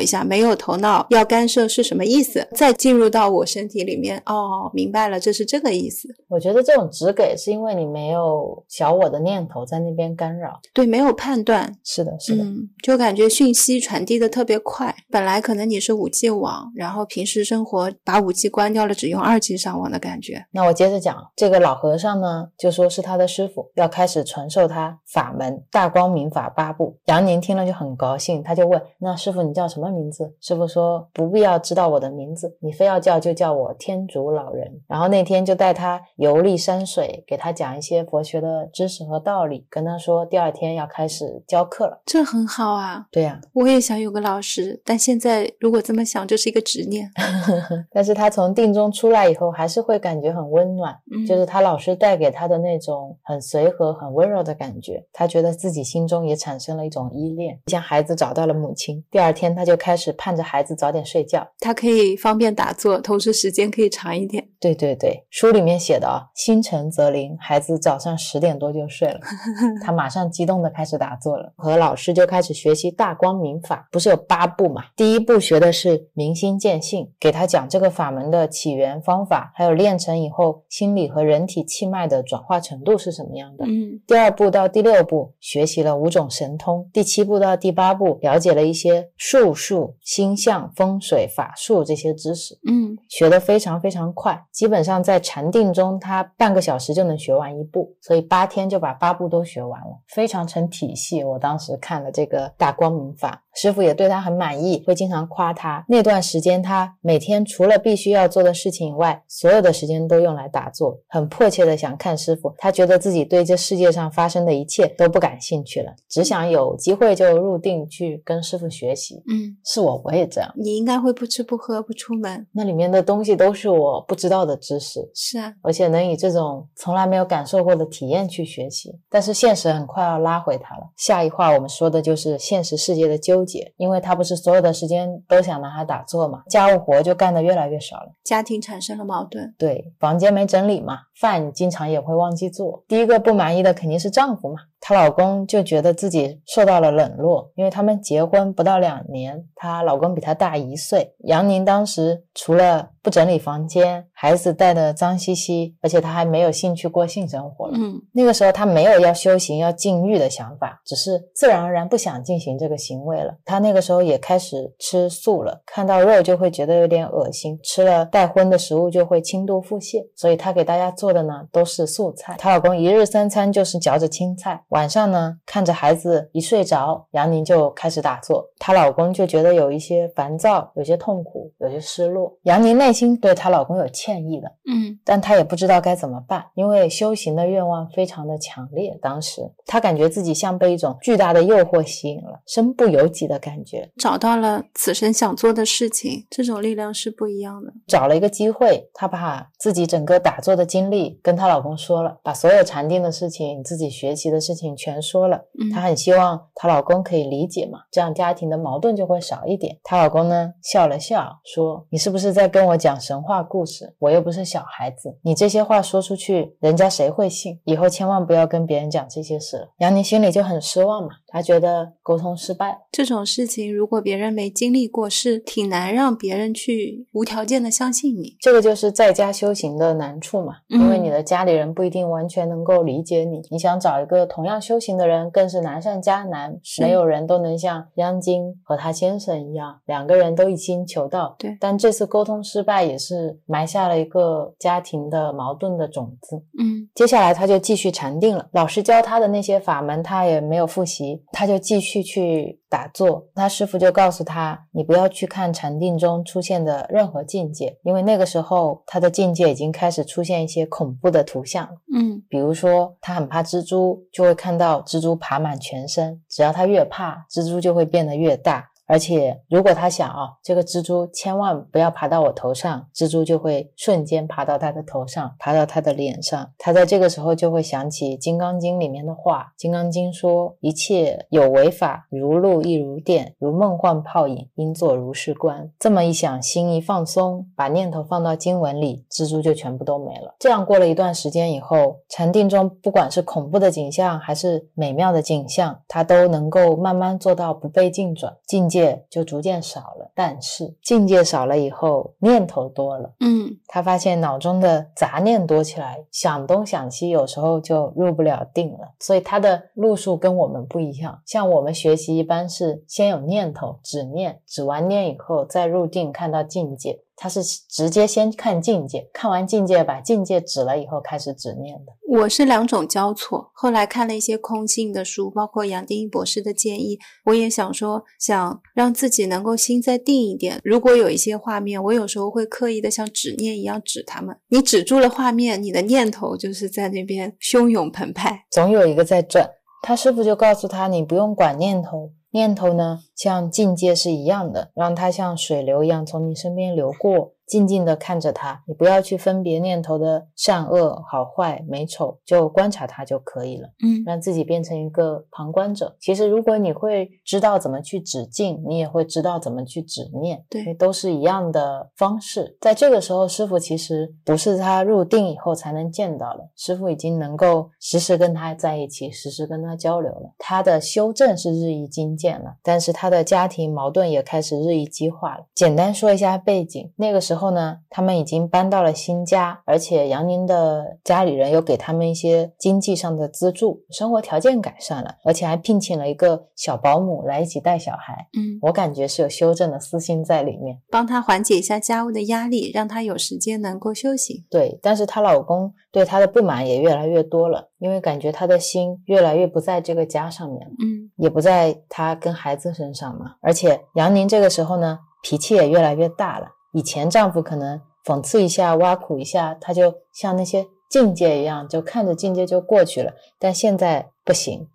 一下，没有头脑要干涉是什么意思，再进入到我身体里面，哦，明白了，这是这个意思。我觉得这种只给是因为你没有小我的念头在那边干扰。对，没有判断，是的，是的，嗯，就感觉讯息传递的特别快。本来可能你是五 G 网，然后平时生活把五 G 关掉了，只用二 G 上网的感觉。那我接着讲，这个老和尚呢，就说是他的师傅，要开始传授他法门大光明法八部。杨宁听了就很高兴，他就问：“那师傅你叫什么名字？”师傅说：“不必要知道我的名字，你非要叫就叫我天竺老人。”然后那天就带他游历山水，给他讲一些佛学的知识和道理，跟他说第二天要开始教课了。这很好啊，对呀、我也想有个老师，但现在如果这么想，就是一个执念。但是他从定中出来以后，还是会感觉很温暖，嗯就是他老师带给他的那种很随和、很温柔的感觉。他觉得自己心中也产生了一种依恋，像孩子找到了母亲。第二天，他就开始盼着孩子早点睡觉。他可以方便打坐，同时时间可以长一点。对对对，书里面写的啊，心诚则灵，孩子早上十点多就睡了，他马上激动的开始打坐了，和老师就开始学习大光明法，不是有八步嘛？第一步学的是明心见性，给他讲这个法门的起源方法，还有练成以后心理和人体气脉的转化程度是什么样的。嗯第二步到第六步学习了五种神通，第七步到第八步了解了一些术数、星象、风水、法术这些知识。嗯，学得非常非常快，基本上在禅定中，他半个小时就能学完一部，所以八天就把八部都学完了，非常成体系。我当时看了这个大光明法，师傅也对他很满意，会经常夸他。那段时间，他每天除了必须要做的事情以外，所有的时间都用来打坐，很迫切的想看师傅。他觉得自己对这世界上发生的一切都不感兴趣了，只想有机会就入定去跟师傅学习。嗯，是我，我也这样。你应该会不吃不喝不出门。那里面的东西都是我不知道的知识，是啊，而且能以这种从来没有感受过的体验去学习。但是现实很快要拉回他了。下一话我们说的就是现实世界的纠结，因为他不是所有的时间都想拿它打坐嘛，家务活就干得越来越少了。家庭产生了矛盾。盾。对，房间没整理嘛，饭经常也会忘记做。第一个不满意的肯定是丈夫嘛。她老公就觉得自己受到了冷落，因为他们结婚不到两年，她老公比她大一岁。杨宁当时除了不整理房间，孩子带的脏兮兮，而且她还没有兴趣过性生活了。嗯那个时候她没有要修行、要禁欲的想法，只是自然而然不想进行这个行为了。她那个时候也开始吃素了，看到肉就会觉得有点恶心，吃了带荤的食物就会轻度腹泻，所以她给大家做的呢都是素菜。她老公一日三餐就是嚼着青菜，晚上呢看着孩子一睡着，杨宁就开始打坐，她老公就觉得有一些烦躁，有些痛苦，有些失落。杨宁内心对她老公有歉意的，嗯但她也不知道该怎么办，因为修行的愿望非常的强烈。当时她感觉自己像被一种巨大的诱惑吸引了，身不由己的感觉。找到了此生想做的事情，这种力量是不一样的。找了一个机会，她把自己整个打坐的经历跟她老公说了，把所有禅定的事情、自己学习的事情全说了。嗯她很希望她老公可以理解嘛，这样家庭的矛盾就会少一点。她老公呢笑了笑，说：“你是不是在跟我讲神话故事？我又不是小孩子，你这些话说出去，人家谁会信？以后千万不要跟别人讲这些事了。”杨宁心里就很失望嘛，她觉得沟通失败。这种事情，如果别人没经历过，是挺难让别人去无条件的相信你。这个就是在家修行的难处嘛，嗯因为你的家里人不一定完全能够理解你。你想找一个同样修行的人，更是难上加难。没有人都能像央金和他先生一样，两个人都一心求道。对但这次沟通失败，也是埋下了一个家庭的矛盾的种子。嗯接下来他就继续禅定了，老师教他的那些法门他也没有复习，他就继续去打坐。他师傅就告诉他，你不要去看禅定中出现的任何境界，因为那个时候他的境界已经开始出现一些恐怖的图像。嗯比如说，他很怕蜘蛛，就会看到蜘蛛爬满全身。只要他越怕，蜘蛛就会变得越大。而且，如果他想啊，这个蜘蛛千万不要爬到我头上，蜘蛛就会瞬间爬到他的头上，爬到他的脸上。他在这个时候就会想起《金刚经》里面的话，《金刚经》说：“一切有为法，如露亦如电，如梦幻泡影，应作如是观。”这么一想，心一放松，把念头放到经文里，蜘蛛就全部都没了。这样过了一段时间以后，禅定中不管是恐怖的景象还是美妙的景象，他都能够慢慢做到不被境转，境界就逐渐少了。但是境界少了以后，念头多了。嗯他发现脑中的杂念多起来，想东想西，有时候就入不了定了。所以他的路数跟我们不一样。像我们学习一般是先有念头，止念，止完念以后再入定，看到境界。他是直接先看境界，看完境界，把境界指了以后开始指念的。我是两种交错。后来看了一些空性的书，包括杨定一博士的建议，我也想说，想让自己能够心再定一点。如果有一些画面，我有时候会刻意的像指念一样指他们。你止住了画面，你的念头就是在那边汹涌澎湃。总有一个在转。他师傅就告诉他，你不用管念头，念头呢像境界是一样的，让它像水流一样从你身边流过，静静的看着它，你不要去分别念头的善恶、好坏、美丑，就观察它就可以了。嗯让自己变成一个旁观者。其实，如果你会知道怎么去止境，你也会知道怎么去止念，对都是一样的方式。在这个时候，师傅其实不是他入定以后才能见到的，师傅已经能够时时跟他在一起，时时跟他交流了。他的修正是日益精进了，但是他的家庭矛盾也开始日益激化了。简单说一下背景，那个时候呢，他们已经搬到了新家，而且杨宁的家里人又给他们一些经济上的资助，生活条件改善了，而且还聘请了一个小保姆来一起带小孩。嗯，我感觉是有修正的私心在里面。帮他缓解一下家务的压力，让他有时间能够休息。对，但是她老公对她的不满也越来越多了，因为感觉她的心越来越不在这个家上面了，嗯也不在她跟孩子身上嘛。而且杨宁这个时候呢，脾气也越来越大了。以前丈夫可能讽刺一下、挖苦一下，他就像那些境界一样，就看着境界就过去了。但现在不行，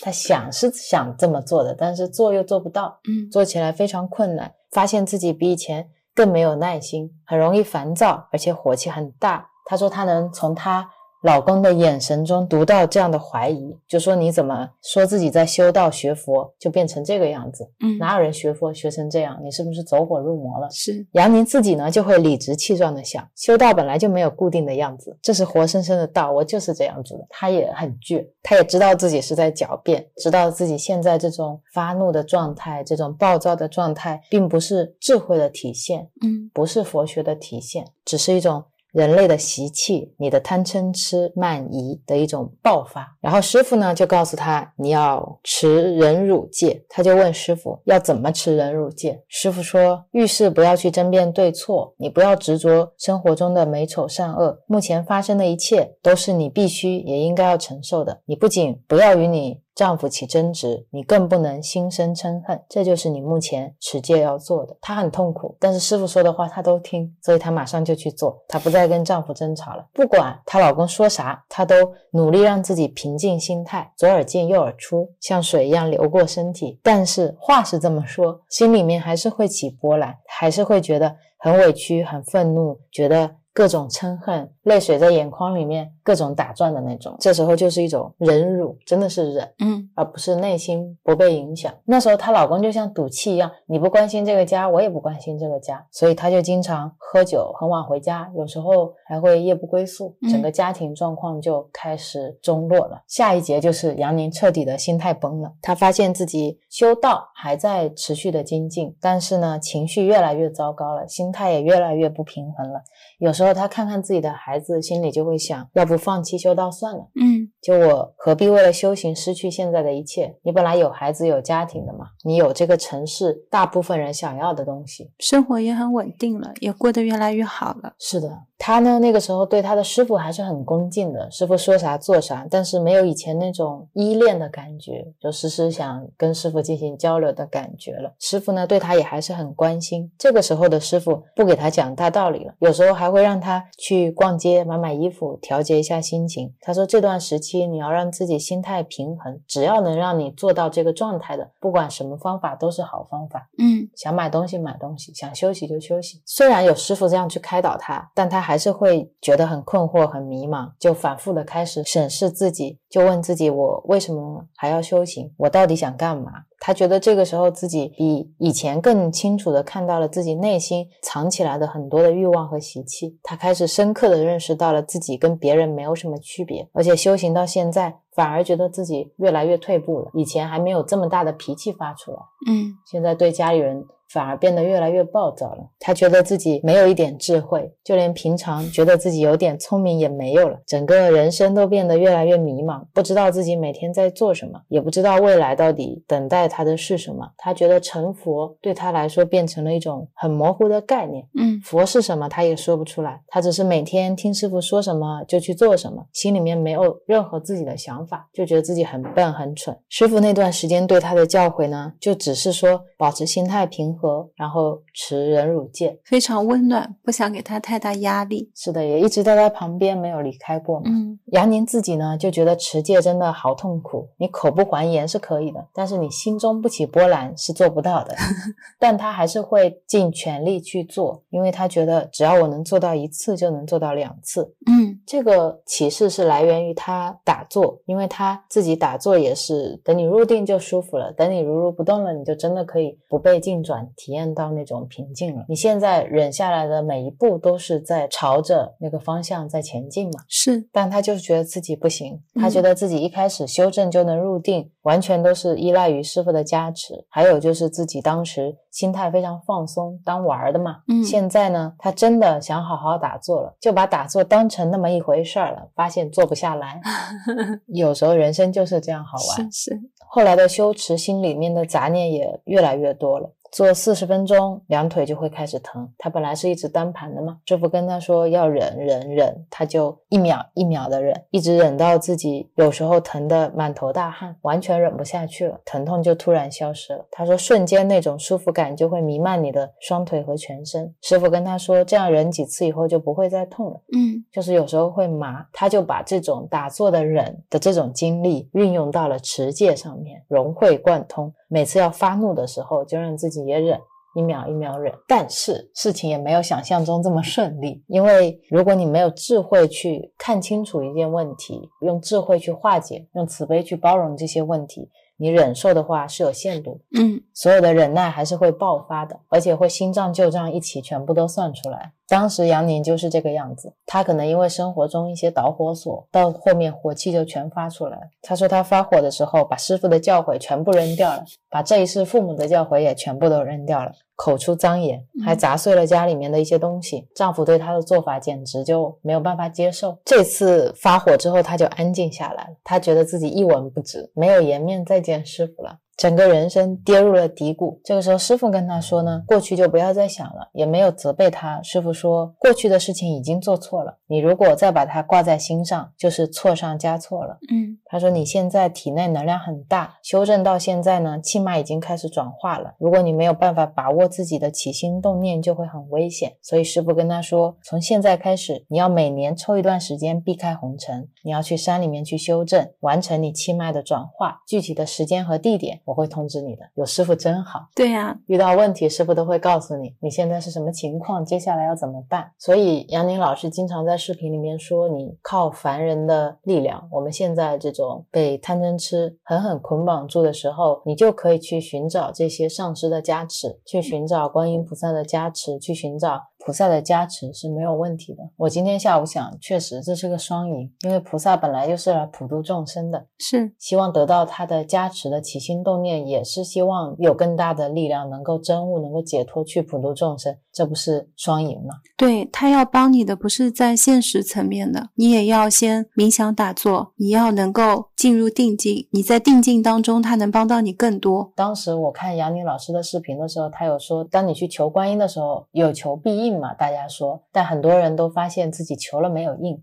她想是想这么做的，但是做又做不到。嗯做起来非常困难，发现自己比以前更没有耐心，很容易烦躁，而且火气很大。他说他能从他老公的眼神中读到这样的怀疑，就说你怎么说自己在修道学佛就变成这个样子？嗯，哪有人学佛学成这样？你是不是走火入魔了？是杨宁自己呢就会理直气壮的想，修道本来就没有固定的样子，这是活生生的道，我就是这样子的。他也很倔，他也知道自己是在狡辩，知道自己现在这种发怒的状态，这种暴躁的状态，并不是智慧的体现，嗯不是佛学的体现，只是一种人类的习气，你的贪嗔痴慢疑的一种爆发。然后师傅呢就告诉他，你要持忍辱戒。他就问师傅要怎么持忍辱戒。师傅说，遇事不要去争辩对错，你不要执着生活中的美丑善恶，目前发生的一切都是你必须也应该要承受的。你不仅不要与你丈夫起争执，你更不能心生嗔恨，这就是你目前持戒要做的。她很痛苦，但是师傅说的话她都听，所以她马上就去做。她不再跟丈夫争吵了，不管她老公说啥，她都努力让自己平静心态，左耳进右耳出，像水一样流过身体。但是话是这么说，心里面还是会起波澜，还是会觉得很委屈、很愤怒，觉得。各种嗔恨，泪水在眼眶里面各种打转的那种，这时候就是一种忍辱，真的是忍，嗯而不是内心不被影响。那时候她老公就像赌气一样，你不关心这个家，我也不关心这个家，所以她就经常喝酒，很晚回家，有时候还会夜不归宿，嗯整个家庭状况就开始中落了。下一节就是杨宁彻底的心态崩了，她发现自己修道还在持续的精进，但是呢，情绪越来越糟糕了，心态也越来越不平衡了。有时候她看看自己的孩子，心里就会想，要不放弃修道算了。嗯就我何必为了修行失去现在的一切？你本来有孩子有家庭的嘛，你有这个城市大部分人想要的东西。生活也很稳定了，也过得越来越好了。是的，他呢那个时候对他的师傅还是很恭敬的，师傅说啥做啥，但是没有以前那种依恋的感觉，就时时想跟师傅进行交流的感觉了。师傅呢对他也还是很关心。这个时候的师傅不给他讲大道理了，有时候还会让他去逛街买买衣服，调节一下心情。他说这段时期你要让自己心态平衡，只要能让你做到这个状态的，不管什么方法都是好方法。嗯想买东西买东西，想休息就休息。虽然有师傅这样去开导他，但他还是会觉得很困惑、很迷茫，就反复的开始审视自己，就问自己：我为什么还要修行？我到底想干嘛？他觉得这个时候自己比以前更清楚的看到了自己内心藏起来的很多的欲望和习气。他开始深刻的认识到了自己跟别人没有什么区别，而且修行到现在，反而觉得自己越来越退步了。以前还没有这么大的脾气发出来。嗯现在对家里人反而变得越来越暴躁了。他觉得自己没有一点智慧，就连平常觉得自己有点聪明也没有了，整个人生都变得越来越迷茫，不知道自己每天在做什么，也不知道未来到底等待他的是什么。他觉得成佛对他来说变成了一种很模糊的概念。嗯佛是什么，他也说不出来。他只是每天听师傅说什么就去做什么，心里面没有任何自己的想法，就觉得自己很笨很蠢。师傅那段时间对他的教诲呢，就只是说保持心态平和，然后持忍辱戒。非常温暖，不想给他太大压力。是的，也一直在他旁边，没有离开过嘛。嗯杨宁自己呢，就觉得持戒真的好痛苦。你口不还言是可以的，但是你心中不起波澜是做不到的。但他还是会尽全力去做，因为他觉得只要我能做到一次，就能做到两次。嗯这个启示是来源于他打坐，因为他自己打坐也是等你入定就舒服了，等你如如不动了，你就真的可以不被境转，体验到那种平静了。你现在忍下来的每一步都是在朝着那个方向在前进嘛。是但他就是觉得自己不行，他嗯觉得自己一开始修正就能入定，完全都是依赖于师傅的加持，还有就是自己当时心态非常放松，当玩儿的嘛。嗯现在呢，他真的想好好打坐了，就把打坐当成那么一回事儿了，发现坐不下来。有时候人生就是这样好玩。是是，后来的修持，心里面的杂念也越来越多了。做四十分钟，两腿就会开始疼。他本来是一直单盘的嘛，师傅跟他说要忍忍忍，他就一秒一秒的忍，一直忍到自己有时候疼得满头大汗，完全忍不下去了，疼痛就突然消失了。他说瞬间那种舒服感就会弥漫你的双腿和全身。师傅跟他说，这样忍几次以后就不会再痛了。嗯就是有时候会麻，他就把这种打坐的忍的这种经历运用到了持戒上面，融会贯通。每次要发怒的时候，就让自己也忍，一秒一秒忍。但是事情也没有想象中这么顺利，因为如果你没有智慧去看清楚一件问题，用智慧去化解，用慈悲去包容这些问题。你忍受的话是有限度，嗯，所有的忍耐还是会爆发的，而且会新账旧账一起全部都算出来。当时杨宁就是这个样子，他可能因为生活中一些导火索，到后面火气就全发出来。他说他发火的时候，把师傅的教诲全部扔掉了，把这一世父母的教诲也全部都扔掉了。口出脏言，还砸碎了家里面的一些东西。丈夫对她的做法简直就没有办法接受。这次发火之后，她就安静下来了。她觉得自己一文不值，没有颜面再见师傅了。整个人生跌入了低谷。这个时候，师傅跟他说呢：“过去就不要再想了，也没有责备他。”师傅说：“过去的事情已经做错了，你如果再把它挂在心上，就是错上加错了。”嗯，他说：“你现在体内能量很大，修正到现在呢，气脉已经开始转化了。如果你没有办法把握自己的起心动念，就会很危险。所以师傅跟他说，从现在开始，你要每年抽一段时间避开红尘，你要去山里面去修正，完成你气脉的转化。具体的时间和地点。”我会通知你的，有师傅真好。对呀，遇到问题，师傅都会告诉你你现在是什么情况，接下来要怎么办。所以杨宁老师经常在视频里面说，你靠凡人的力量，我们现在这种被贪嗔痴狠狠捆绑住的时候，你就可以去寻找这些上师的加持，去寻找观音菩萨的加持，去寻找。菩萨的加持是没有问题的。我今天下午想，确实这是个双赢，因为菩萨本来就是来普度众生的，是希望得到他的加持的起心动念，也是希望有更大的力量能够真悟，能够解脱，去普度众生，这不是双赢吗？对他要帮你的不是在现实层面的，你也要先冥想打坐，你要能够进入定境，你在定境当中，他能帮到你更多。当时我看杨宁老师的视频的时候，他有说，当你去求观音的时候，有求必应。嘛，大家说，但很多人都发现自己求了没有应，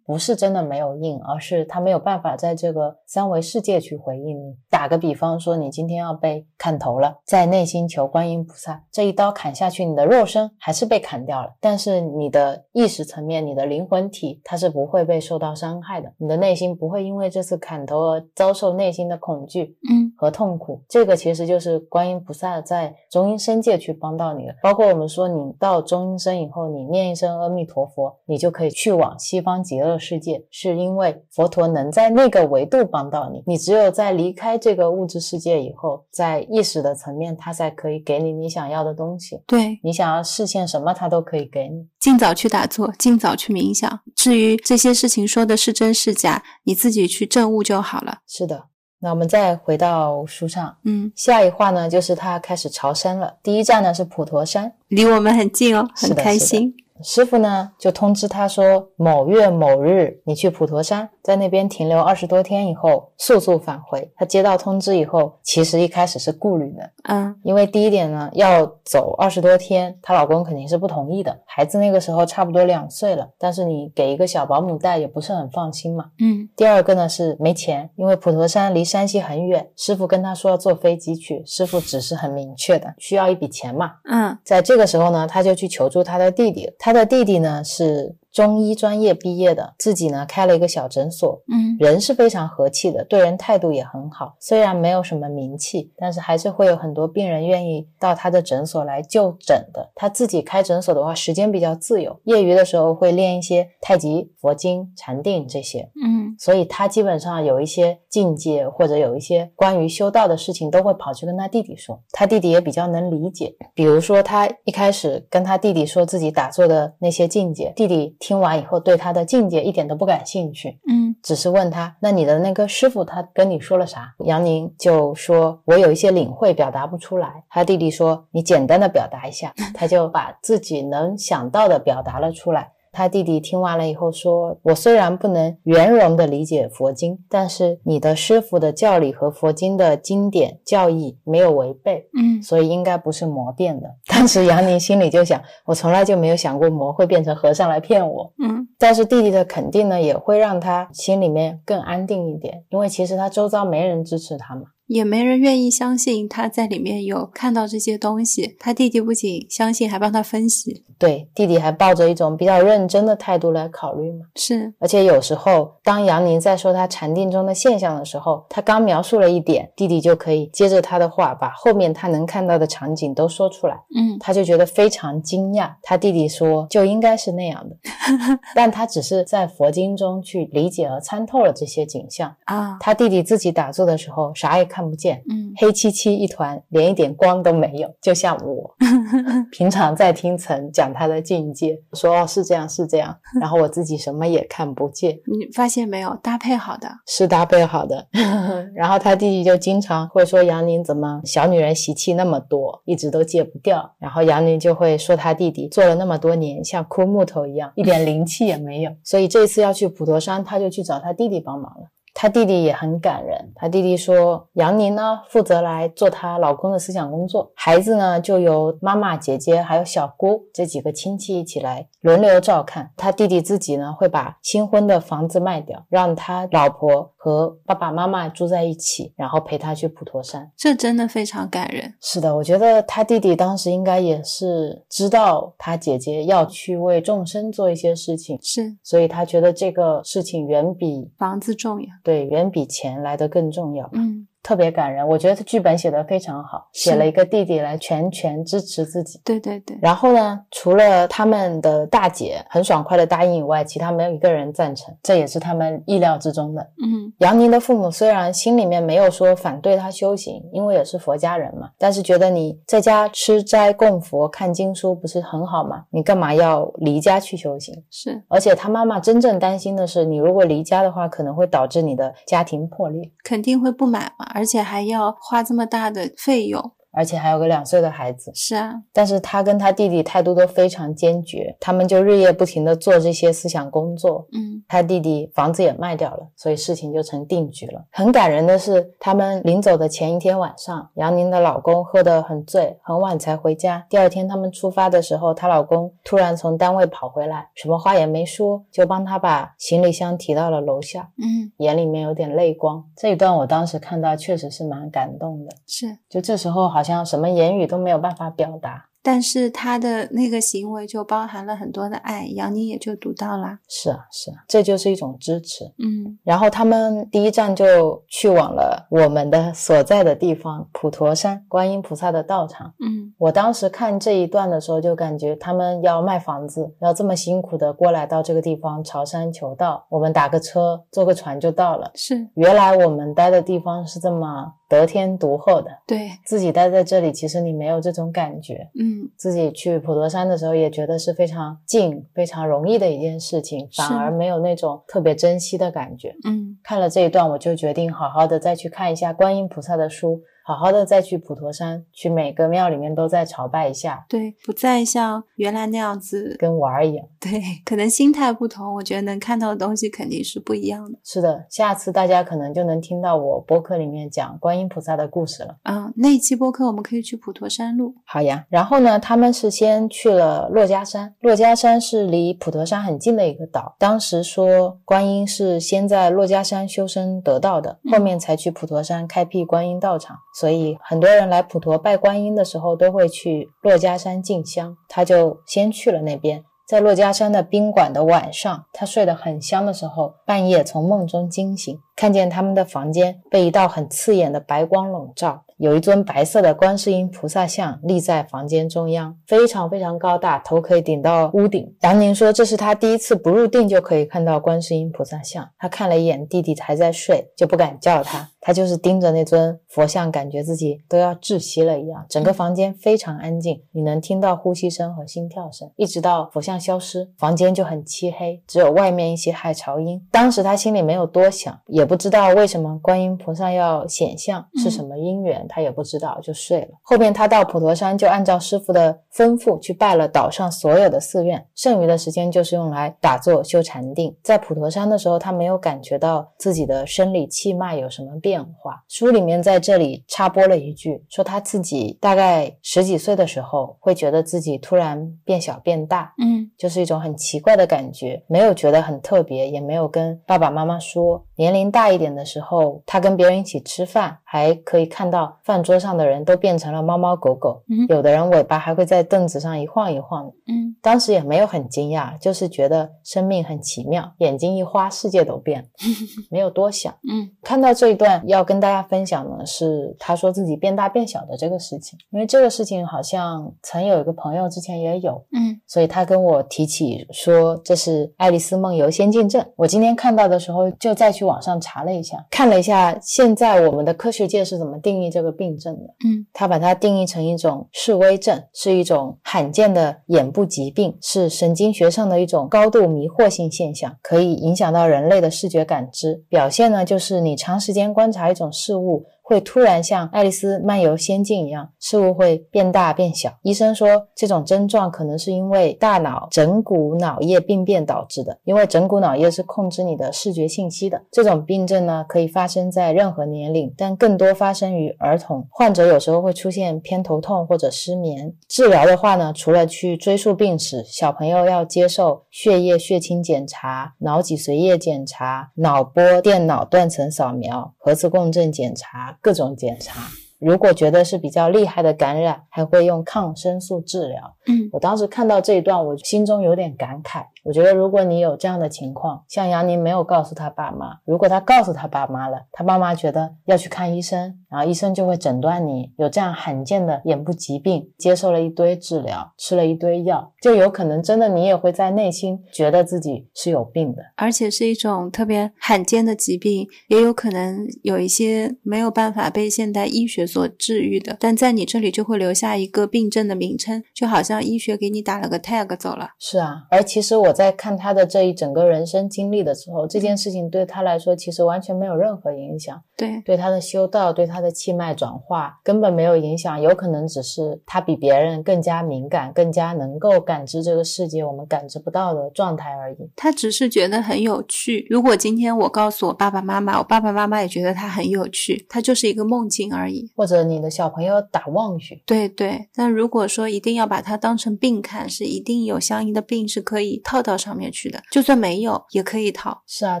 不是真的没有应，而是他没有办法在这个三维世界去回应你。打个比方说，你今天要被砍头了，在内心求观音菩萨，这一刀砍下去，你的肉身还是被砍掉了，但是你的意识层面，你的灵魂体，它是不会被受到伤害的，你的内心不会因为这次砍头而遭受内心的恐惧，嗯，和痛苦。这个其实就是观音菩萨在中阴身界去帮到你的，包括我们说你到中。阴身以后，你念一声阿弥陀佛，你就可以去往西方极乐世界，是因为佛陀能在那个维度帮到你。你只有在离开这个物质世界以后，在意识的层面，他才可以给你你想要的东西。对你想要实现什么，他都可以给你。尽早去打坐，尽早去冥想。至于这些事情说的是真是假，你自己去证悟就好了。是的。那我们再回到书上，嗯，下一话呢，就是他开始朝山了。第一站呢是普陀山，离我们很近哦，很开心。师傅呢就通知他说，某月某日你去普陀山。在那边停留二十多天以后，速速返回。他接到通知以后，其实一开始是顾虑的，嗯，因为第一点呢，要走二十多天，她老公肯定是不同意的。孩子那个时候差不多两岁了，但是你给一个小保姆带也不是很放心嘛，嗯。第二个呢是没钱，因为普陀山离山西很远，师傅跟他说要坐飞机去，师傅只是很明确的需要一笔钱嘛，嗯。在这个时候呢，他就去求助他的弟弟，他的弟弟呢是。中医专业毕业的，自己呢开了一个小诊所，嗯，人是非常和气的，对人态度也很好。虽然没有什么名气，但是还是会有很多病人愿意到他的诊所来就诊的。他自己开诊所的话，时间比较自由，业余的时候会练一些太极、佛经、禅定这些，嗯，所以他基本上有一些境界或者有一些关于修道的事情，都会跑去跟他弟弟说。他弟弟也比较能理解，比如说他一开始跟他弟弟说自己打坐的那些境界，弟弟。听完以后，对他的境界一点都不感兴趣，嗯，只是问他，那你的那个师傅他跟你说了啥？杨宁就说，我有一些领会，表达不出来。他弟弟说，你简单的表达一下，他就把自己能想到的表达了出来。他弟弟听完了以后说：“我虽然不能圆融的理解佛经，但是你的师傅的教理和佛经的经典教义没有违背，嗯，所以应该不是魔变的。”当时杨宁心里就想：“我从来就没有想过魔会变成和尚来骗我。”嗯，但是弟弟的肯定呢，也会让他心里面更安定一点，因为其实他周遭没人支持他嘛。也没人愿意相信他在里面有看到这些东西。他弟弟不仅相信，还帮他分析。对，弟弟还抱着一种比较认真的态度来考虑嘛。是，而且有时候，当杨宁在说他禅定中的现象的时候，他刚描述了一点，弟弟就可以接着他的话，把后面他能看到的场景都说出来。嗯，他就觉得非常惊讶。他弟弟说就应该是那样的，但他只是在佛经中去理解和参透了这些景象。啊，他弟弟自己打坐的时候啥也看不见，嗯，黑漆漆一团，连一点光都没有，就像我 平常在听岑讲他的境界，说哦是这样是这样，然后我自己什么也看不见，你发现没有，搭配好的。是搭配好的。然后他弟弟就经常会说杨宁怎么小女人习气那么多，一直都戒不掉。然后杨宁就会说他弟弟做了那么多年，像枯木头一样，一点灵气也没有。所以这次要去普陀山，他就去找他弟弟帮忙了。他弟弟也很感人，他弟弟说，杨宁呢负责来做她老公的思想工作，孩子呢就由妈妈、姐姐还有小姑这几个亲戚一起来轮流照看。他弟弟自己呢会把新婚的房子卖掉，让他老婆和爸爸妈妈住在一起，然后陪他去普陀山。这真的非常感人。是的，我觉得他弟弟当时应该也是知道他姐姐要去为众生做一些事情，是所以他觉得这个事情远比房子重要。对远比钱来的更重要。嗯，特别感人，我觉得他剧本写得非常好，写了一个弟弟来全权支持自己。对对对，然后呢，除了他们的大姐很爽快的答应以外，其他没有一个人赞成，这也是他们意料之中的。嗯杨宁的父母虽然心里面没有说反对他修行，因为也是佛家人嘛，但是觉得你在家吃斋供佛、看经书不是很好吗？你干嘛要离家去修行？是而且他妈妈真正担心的是，你如果离家的话，可能会导致你的家庭破裂。肯定会不满嘛，而且还要花这么大的费用。而且还有个两岁的孩子，是啊，但是他跟他弟弟态度都非常坚决，他们就日夜不停的做这些思想工作。嗯他弟弟房子也卖掉了，所以事情就成定局了。很感人的是，他们临走的前一天晚上，杨宁的老公喝得很醉，很晚才回家。第二天他们出发的时候，她老公突然从单位跑回来，什么话也没说，就帮她把行李箱提到了楼下，嗯，眼里面有点泪光。这一段我当时看到确实是蛮感动的。是。就这时候好像什么言语都没有办法表达。但是他的那个行为就包含了很多的爱，杨宁也就读到了。是啊，是啊，这就是一种支持。嗯然后他们第一站就去往了我们的所在的地方普陀山观音菩萨的道场。嗯我当时看这一段的时候，就感觉他们要卖房子，要这么辛苦的过来到这个地方朝山求道，我们打个车，坐个船就到了。是原来我们待的地方是这么得天独厚的，对，自己待在这里，其实你没有这种感觉。嗯。自己去普陀山的时候，也觉得是非常近、非常容易的一件事情，反而没有那种特别珍惜的感觉。嗯。看了这一段，我就决定好好的再去看一下观音菩萨的书，好好的再去普陀山，去每个庙里面都再朝拜一下，对，不再像原来那样子。跟玩儿一样。对，可能心态不同，我觉得能看到的东西肯定是不一样的。是的，下次大家可能就能听到我播客里面讲观音菩萨的故事了。嗯，那一期播客我们可以去普陀山路。好呀，然后呢，他们是先去了珞珈山，珞珈山是离普陀山很近的一个岛。当时说观音是先在珞珈山修身得道的，嗯后面才去普陀山开辟观音道场。所以很多人来普陀拜观音的时候，都会去珞珈山进香。他就先去了那边。在珞珈山的宾馆的晚上，他睡得很香的时候，半夜从梦中惊醒，看见他们的房间被一道很刺眼的白光笼罩，有一尊白色的观世音菩萨像立在房间中央，非常非常高大，头可以顶到屋顶。杨宁说这是他第一次不入定就可以看到观世音菩萨像，他看了一眼弟弟还在睡，就不敢叫他，他就是盯着那尊佛像，感觉自己都要窒息了一样。整个房间非常安静，你能听到呼吸声和心跳声，一直到佛像消失，房间就很漆黑，只有外面一些海潮音。当时他心里没有多想，也不知道为什么观音菩萨要显像，是什么因缘，他也不知道，就睡了。后面他到普陀山，就按照师傅的吩咐去拜了岛上所有的寺院，剩余的时间就是用来打坐修禅定。在普陀山的时候，他没有感觉到自己的生理气脉有什么变。变化。书里面在这里插播了一句，说他自己大概十几岁的时候，会觉得自己突然变小变大，嗯就是一种很奇怪的感觉，没有觉得很特别，也没有跟爸爸妈妈说。年龄大一点的时候，他跟别人一起吃饭，还可以看到饭桌上的人都变成了猫猫狗狗，嗯有的人尾巴还会在凳子上一晃一晃的。嗯当时也没有很惊讶，就是觉得生命很奇妙，眼睛一花，世界都变了，没有多想。嗯看到这一段要跟大家分享的是，他说自己变大变小的这个事情，因为这个事情好像曾有一个朋友之前也有，嗯所以他跟我提起说这是《爱丽丝梦游仙境症》。我今天看到的时候，就再去网上查了一下，看了一下现在我们的科学界是怎么定义这个病症的。嗯他把它定义成一种示威症，是一种罕见的眼部疾病，是神经学上的一种高度迷惑性现象，可以影响到人类的视觉感知。表现呢，就是你长时间观察一种事物。会突然像爱丽丝漫游仙境一样，事物会变大变小。医生说，这种症状可能是因为大脑枕骨脑叶病变导致的，因为枕骨脑叶是控制你的视觉信息的。这种病症呢，可以发生在任何年龄，但更多发生于儿童。患者有时候会出现偏头痛或者失眠。治疗的话呢，除了去追溯病史，小朋友要接受血液血清检查、脑脊髓液检查、脑波电脑断层扫描、核磁共振检查。各种检查，如果觉得是比较厉害的感染，还会用抗生素治疗。嗯我当时看到这一段，我心中有点感慨。我觉得，如果你有这样的情况，像杨宁没有告诉他爸妈，如果他告诉他爸妈了，他爸妈觉得要去看医生，然后医生就会诊断你有这样罕见的眼部疾病，接受了一堆治疗，吃了一堆药，就有可能真的你也会在内心觉得自己是有病的。而且是一种特别罕见的疾病，也有可能有一些没有办法被现代医学所治愈的，但在你这里就会留下一个病症的名称，就好像医学给你打了个 tag 走了。是啊，而其实我在看他的这一整个人生经历的时候，这件事情对他来说其实完全没有任何影响，对，对他的修道，对他的气脉转化根本没有影响，有可能只是他比别人更加敏感，更加能够感知这个世界我们感知不到的状态而已。他只是觉得很有趣。如果今天我告诉我爸爸妈妈，我爸爸妈妈也觉得他很有趣，他就是一个梦境而已。或者你的小朋友打妄语，对对，但如果说一定要把它当成病看，是一定有相应的病是可以套到上面去的，就算没有也可以套。是啊，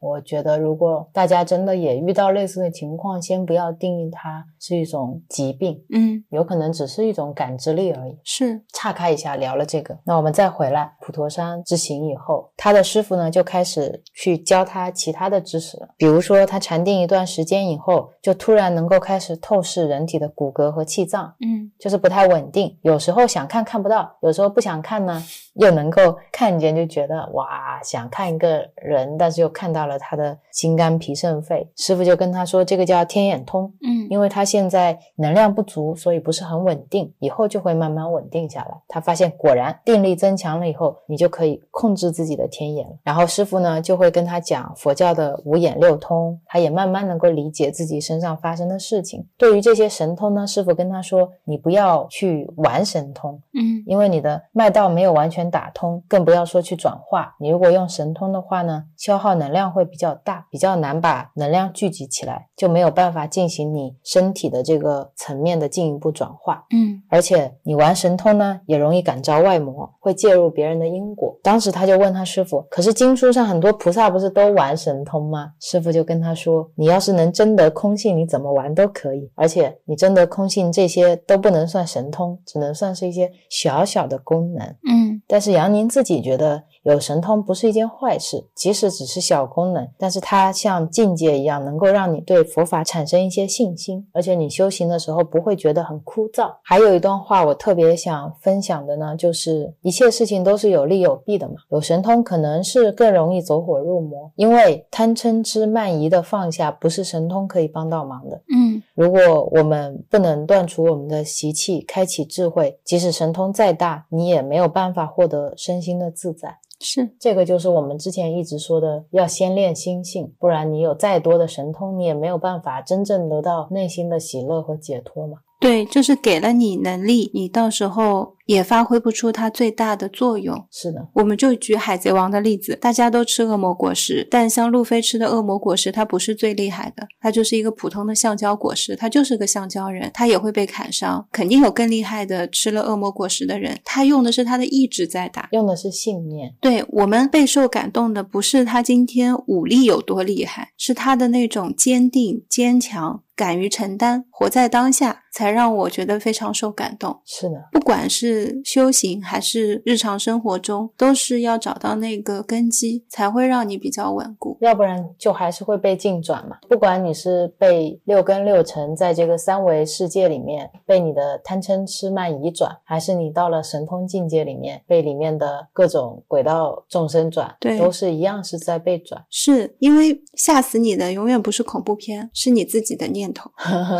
我觉得如果大家真的也遇到类似的情况，先不要定义它是一种疾病，嗯，有可能只是一种感知力而已。是，岔开一下聊了这个，那我们再回来普陀山之行以后，他的师傅呢就开始去教他其他的知识了，比如说他禅定一段时间以后，就突然能够开始透视人体的骨骼和气脏，嗯。就是不太稳定，有时候想看看不到，有时候不想看呢又能够看见，就觉得哇，想看一个人，但是又看到了他的心肝脾肾肺，师傅就跟他说，这个叫天眼通。嗯因为他现在能量不足，所以不是很稳定，以后就会慢慢稳定下来。他发现果然定力增强了以后，你就可以控制自己的天眼了。然后师傅呢就会跟他讲佛教的五眼六通，他也慢慢能够理解自己身上发生的事情。对于这些神通呢，师傅跟他说，你不要去玩神通，嗯因为你的脉道没有完全打通，更不要说去转化。你如果用神通的话呢，消耗能量会比较大，比较难把能量聚集起来，就没有办法进行你身体的这个层面的进一步转化。嗯而且你玩神通呢，也容易感召外魔，会介入别人的因果。当时他就问他师傅：“可是经书上很多菩萨不是都玩神通吗？”师傅就跟他说：“你要是能真得空性，你怎么玩都可以。而且你真得空性，这些都不能算神通，只能算是一些小小的功能。嗯但是杨宁自己觉得有神通不是一件坏事，即使只是小功能，但是它像境界一样，能够让你对佛法产生一些信心，而且你修行的时候不会觉得很枯燥。还有一段话我特别想分享的呢，就是一切事情都是有利有弊的嘛。有神通可能是更容易走火入魔，因为贪嗔痴慢疑的放下，不是神通可以帮到忙的。嗯如果我们不能断除我们的习气，开启智慧，即使神通再大，你也没有办法获得身心的自在。是，这个就是我们之前一直说的，要先练心性，不然你有再多的神通，你也没有办法真正得到内心的喜乐和解脱嘛。对，就是给了你能力，你到时候也发挥不出它最大的作用。是的，我们就举海贼王的例子，大家都吃恶魔果实，但像路飞吃的恶魔果实，它不是最厉害的，它就是一个普通的橡胶果实，他就是个橡胶人，他也会被砍伤。肯定有更厉害的吃了恶魔果实的人，他用的是他的意志在打，用的是信念。对我们备受感动的，不是他今天武力有多厉害，是他的那种坚定、坚强。敢于承担，活在当下，才让我觉得非常受感动。是的，不管是修行还是日常生活中，都是要找到那个根基，才会让你比较稳固。要不然就还是会被境转嘛。不管你是被六根六尘在这个三维世界里面被你的贪嗔痴慢疑转，还是你到了神通境界里面被里面的各种轨道众生转，对，都是一样是在被转。是因为吓死你的永远不是恐怖片，是你自己的念头。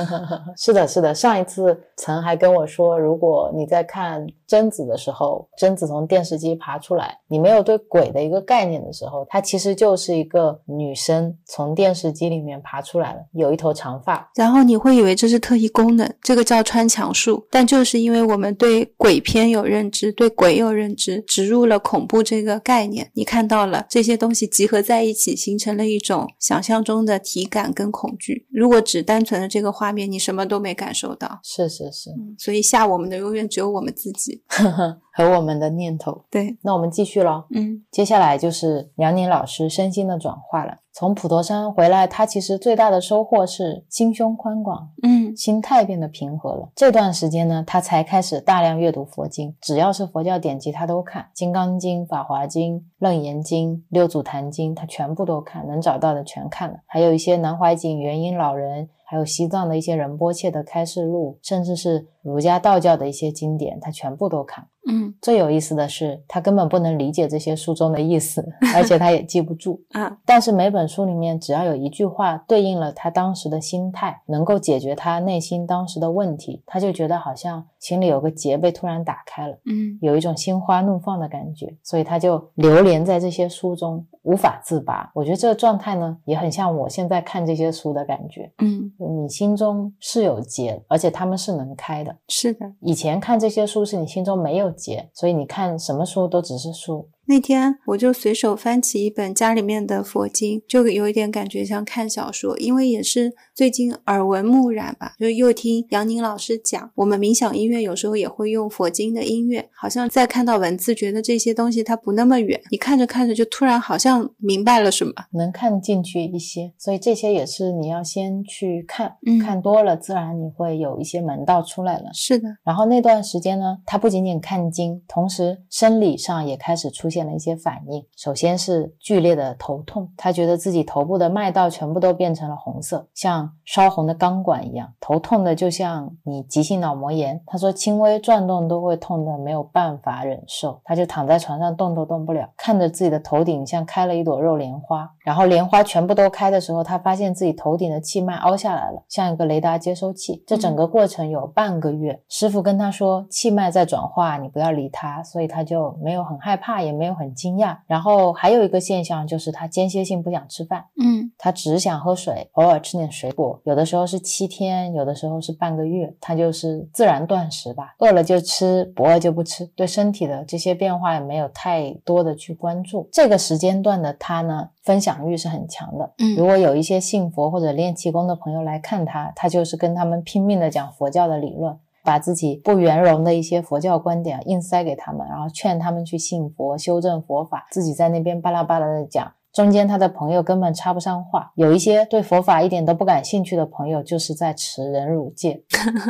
是的，是的。上一次曾还跟我说，如果你在看贞子的时候，贞子从电视机爬出来，你没有对鬼的一个概念的时候，它其实就是一个女生从电视机里面爬出来了，有一头长发，然后你会以为这是特异功能，这个叫穿墙术。但就是因为我们对鬼片有认知，对鬼有认知，植入了恐怖这个概念，你看到了这些东西集合在一起，形成了一种想象中的体感跟恐惧。如果只单单纯的这个画面，你什么都没感受到。是是是，所以吓我们的永远只有我们自己 和我们的念头。对，那我们继续喽。嗯，接下来就是辽宁老师身心的转化了。从普陀山回来，他其实最大的收获是心胸宽广，嗯，心态变得平和了。这段时间呢，他才开始大量阅读佛经，只要是佛教典籍他都看，《金刚经》《法华经》《楞严经》《六祖坛经》，他全部都看，能找到的全看了。还有一些南怀瑾、元婴老人。还有西藏的一些仁波切的开示录，甚至是儒家、道教的一些经典，他全部都看。嗯，最有意思的是，他根本不能理解这些书中的意思，而且他也记不住 啊。但是每本书里面，只要有一句话对应了他当时的心态，能够解决他内心当时的问题，他就觉得好像心里有个结被突然打开了，嗯，有一种心花怒放的感觉，所以他就流连在这些书中，无法自拔。我觉得这个状态呢，也很像我现在看这些书的感觉。嗯，你心中是有结，而且他们是能开的。是的，以前看这些书是你心中没有结，所以你看什么书都只是书。那天我就随手翻起一本家里面的佛经，就有一点感觉像看小说，因为也是最近耳闻目染吧，就又听杨宁老师讲，我们冥想音乐有时候也会用佛经的音乐，好像在看到文字，觉得这些东西它不那么远，你看着看着就突然好像明白了什么，能看进去一些，所以这些也是你要先去看，嗯，看多了，自然你会有一些门道出来了。是的，然后那段时间呢，他不仅仅看经，同时生理上也开始出现了一些反应。首先是剧烈的头痛，他觉得自己头部的脉道全部都变成了红色，像烧红的钢管一样，头痛的就像你急性脑膜炎。他说轻微转动都会痛的没有办法忍受，他就躺在床上动都动不了，看着自己的头顶像开了一朵肉莲花，然后莲花全部都开的时候，他发现自己头顶的气脉凹下来了，像一个雷达接收器。这整个过程有半个月，师傅跟他说气脉在转化，你不要理他，所以他就没有很害怕，也没有很惊讶。然后还有一个现象就是他间歇性不想吃饭，嗯，他只想喝水，偶尔吃点水果，有的时候是七天，有的时候是半个月，他就是自然断食吧，饿了就吃，不饿就不吃，对身体的这些变化也没有太多的去关注。这个时间段的他呢，分享欲是很强的，嗯，如果有一些信佛或者练气功的朋友来看他，他就是跟他们拼命的讲佛教的理论。把自己不圆融的一些佛教观点硬塞给他们，然后劝他们去信佛、修正佛法，自己在那边巴拉巴拉的讲。中间他的朋友根本插不上话，有一些对佛法一点都不感兴趣的朋友，就是在持忍辱戒，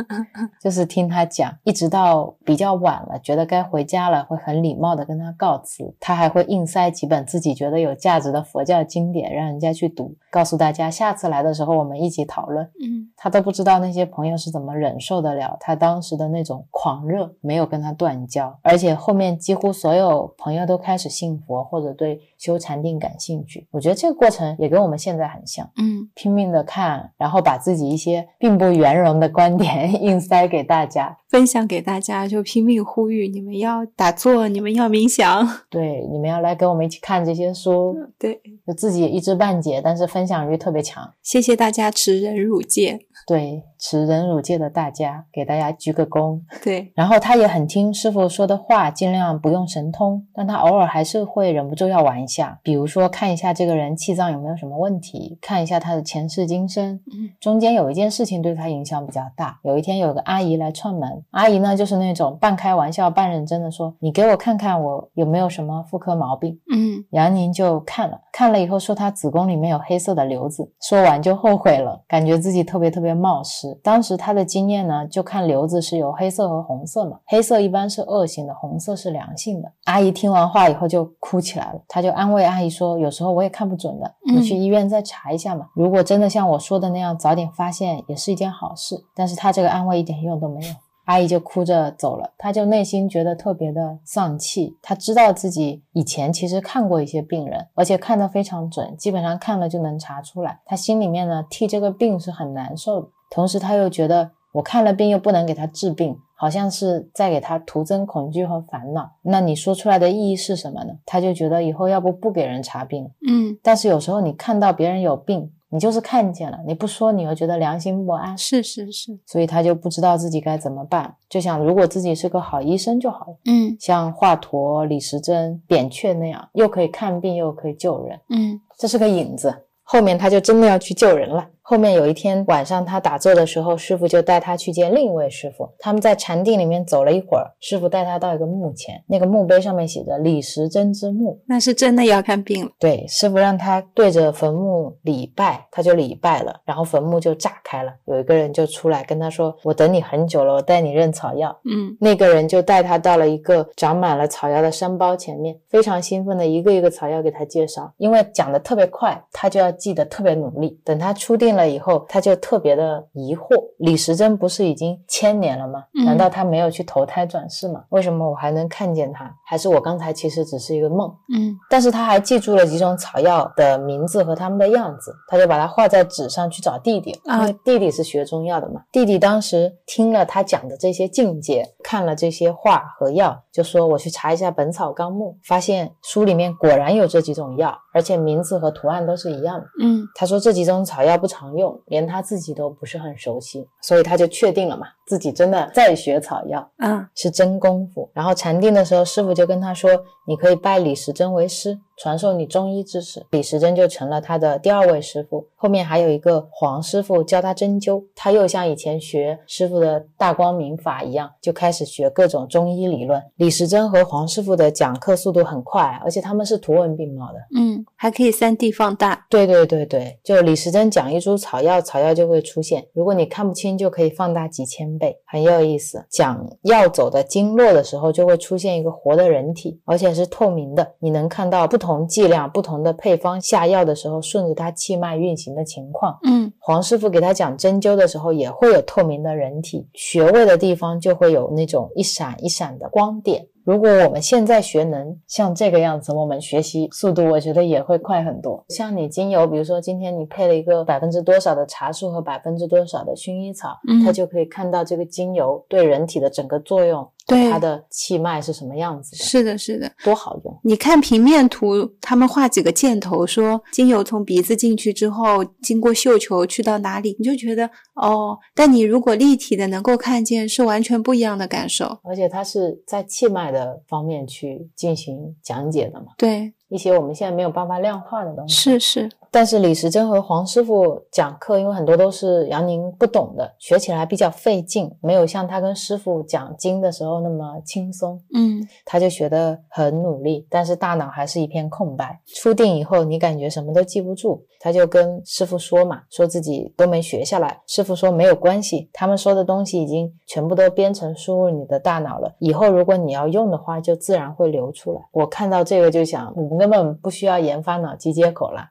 就是听他讲，一直到比较晚了，觉得该回家了，会很礼貌的跟他告辞。他还会硬塞几本自己觉得有价值的佛教经典，让人家去读，告诉大家下次来的时候我们一起讨论。嗯，他都不知道那些朋友是怎么忍受得了他当时的那种狂热，没有跟他断交，而且后面几乎所有朋友都开始信佛或者对修禅定感兴趣。我觉得这个过程也跟我们现在很像，嗯，拼命的看，然后把自己一些并不圆融的观点 硬塞给大家，分享给大家，就拼命呼吁你们要打坐，你们要冥想，对，你们要来跟我们一起看这些书，对，就自己一知半解，但是分享欲特别强。谢谢大家持人辱戒，对，持忍辱戒的大家，给大家鞠个躬。对，然后他也很听师傅说的话，尽量不用神通，但他偶尔还是会忍不住要玩一下，比如说看一下这个人气脏有没有什么问题，看一下他的前世今生。嗯，中间有一件事情对他影响比较大。有一天有个阿姨来串门，阿姨呢就是那种半开玩笑半认真的说：“你给我看看我有没有什么妇科毛病。”嗯，杨宁就看了，看了以后说她子宫里面有黑色的瘤子，说完就后悔了，感觉自己特别特别冒失。当时他的经验呢，就看瘤子是有黑色和红色嘛，黑色一般是恶性的，红色是良性的。阿姨听完话以后就哭起来了，她就安慰阿姨说：“有时候我也看不准的，你去医院再查一下嘛。如果真的像我说的那样，早点发现也是一件好事。”但是她这个安慰一点用都没有。阿姨就哭着走了，她就内心觉得特别的丧气。她知道自己以前其实看过一些病人，而且看得非常准，基本上看了就能查出来。她心里面呢替这个病是很难受的，同时她又觉得我看了病又不能给他治病，好像是在给他徒增恐惧和烦恼。那你说出来的意义是什么呢？她就觉得以后要不不给人查病。嗯，但是有时候你看到别人有病，你就是看见了，你不说你又觉得良心不安。是是是，所以他就不知道自己该怎么办，就想如果自己是个好医生就好了，嗯像华佗、李时珍、扁鹊那样，又可以看病又可以救人，嗯这是个引子。后面他就真的要去救人了。后面有一天晚上，他打坐的时候，师傅就带他去见另一位师傅。他们在禅定里面走了一会儿，师傅带他到一个墓前，那个墓碑上面写着“李时珍之墓”。那是真的要看病了。对，师傅让他对着坟墓礼拜，他就礼拜了，然后坟墓就炸开了，有一个人就出来跟他说：“我等你很久了，我带你认草药。”嗯那个人就带他到了一个长满了草药的山包前面，非常兴奋的一个一个草药给他介绍。因为讲的特别快，他就要记得特别努力。等他出定了以后，他就特别的疑惑：李时珍不是已经千年了吗？嗯难道他没有去投胎转世吗？为什么我还能看见他？还是我刚才其实只是一个梦？嗯但是他还记住了几种草药的名字和它们的样子，他就把它画在纸上去找弟弟，因啊为弟弟是学中药的嘛。弟弟当时听了他讲的这些境界，看了这些画和药，就说我去查一下《本草纲目》，发现书里面果然有这几种药，而且名字和图案都是一样的。嗯他说这几种草药不常用，连他自己都不是很熟悉，所以他就确定了嘛，自己真的在学草药。啊是真功夫。然后禅定的时候，师傅就跟他说：“你可以拜李时珍为师，传授你中医知识。”李时珍就成了他的第二位师傅。后面还有一个黄师傅教他针灸，他又像以前学师傅的大光明法一样，就开始学各种中医理论。李时珍和黄师傅的讲课速度很快，而且他们是图文并茂的。嗯，还可以三 D 放大。对对对对，就李时珍讲一株草药，草药就会出现。如果你看不清，就可以放大几千倍，很有意思。讲药走的经络的时候，就会出现一个活的人体，而且是透明的，你能看到不同剂量、不同的配方下药的时候，顺着他气脉运行的情况。嗯黄师傅给他讲针灸的时候，也会有透明的人体，穴位的地方就会有那种一闪一闪的光点。如果我们现在学能像这个样子，我们学习速度我觉得也会快很多。像你精油，比如说今天你配了一个百分之多少的茶树和百分之多少的薰衣草，嗯它就可以看到这个精油对人体的整个作用，对它的气脉是什么样子的，是的，是的。多好用。你看平面图，他们画几个箭头，说精油从鼻子进去之后，经过嗅球去到哪里，你就觉得哦。但你如果立体的能够看见，是完全不一样的感受。而且它是在气脉的方面去进行讲解的嘛，对，一些我们现在没有办法量化的东西。是是，但是李时珍和黄师傅讲课，因为很多都是杨宁不懂的，学起来比较费劲，没有像他跟师傅讲经的时候那么轻松。嗯他就学得很努力，但是大脑还是一片空白。出定以后，你感觉什么都记不住，他就跟师傅说嘛，说自己都没学下来。师傅说没有关系，他们说的东西已经全部都编程输入你的大脑了，以后如果你要用的话，就自然会流出来。我看到这个就想，我们根本不需要研发脑机接口了。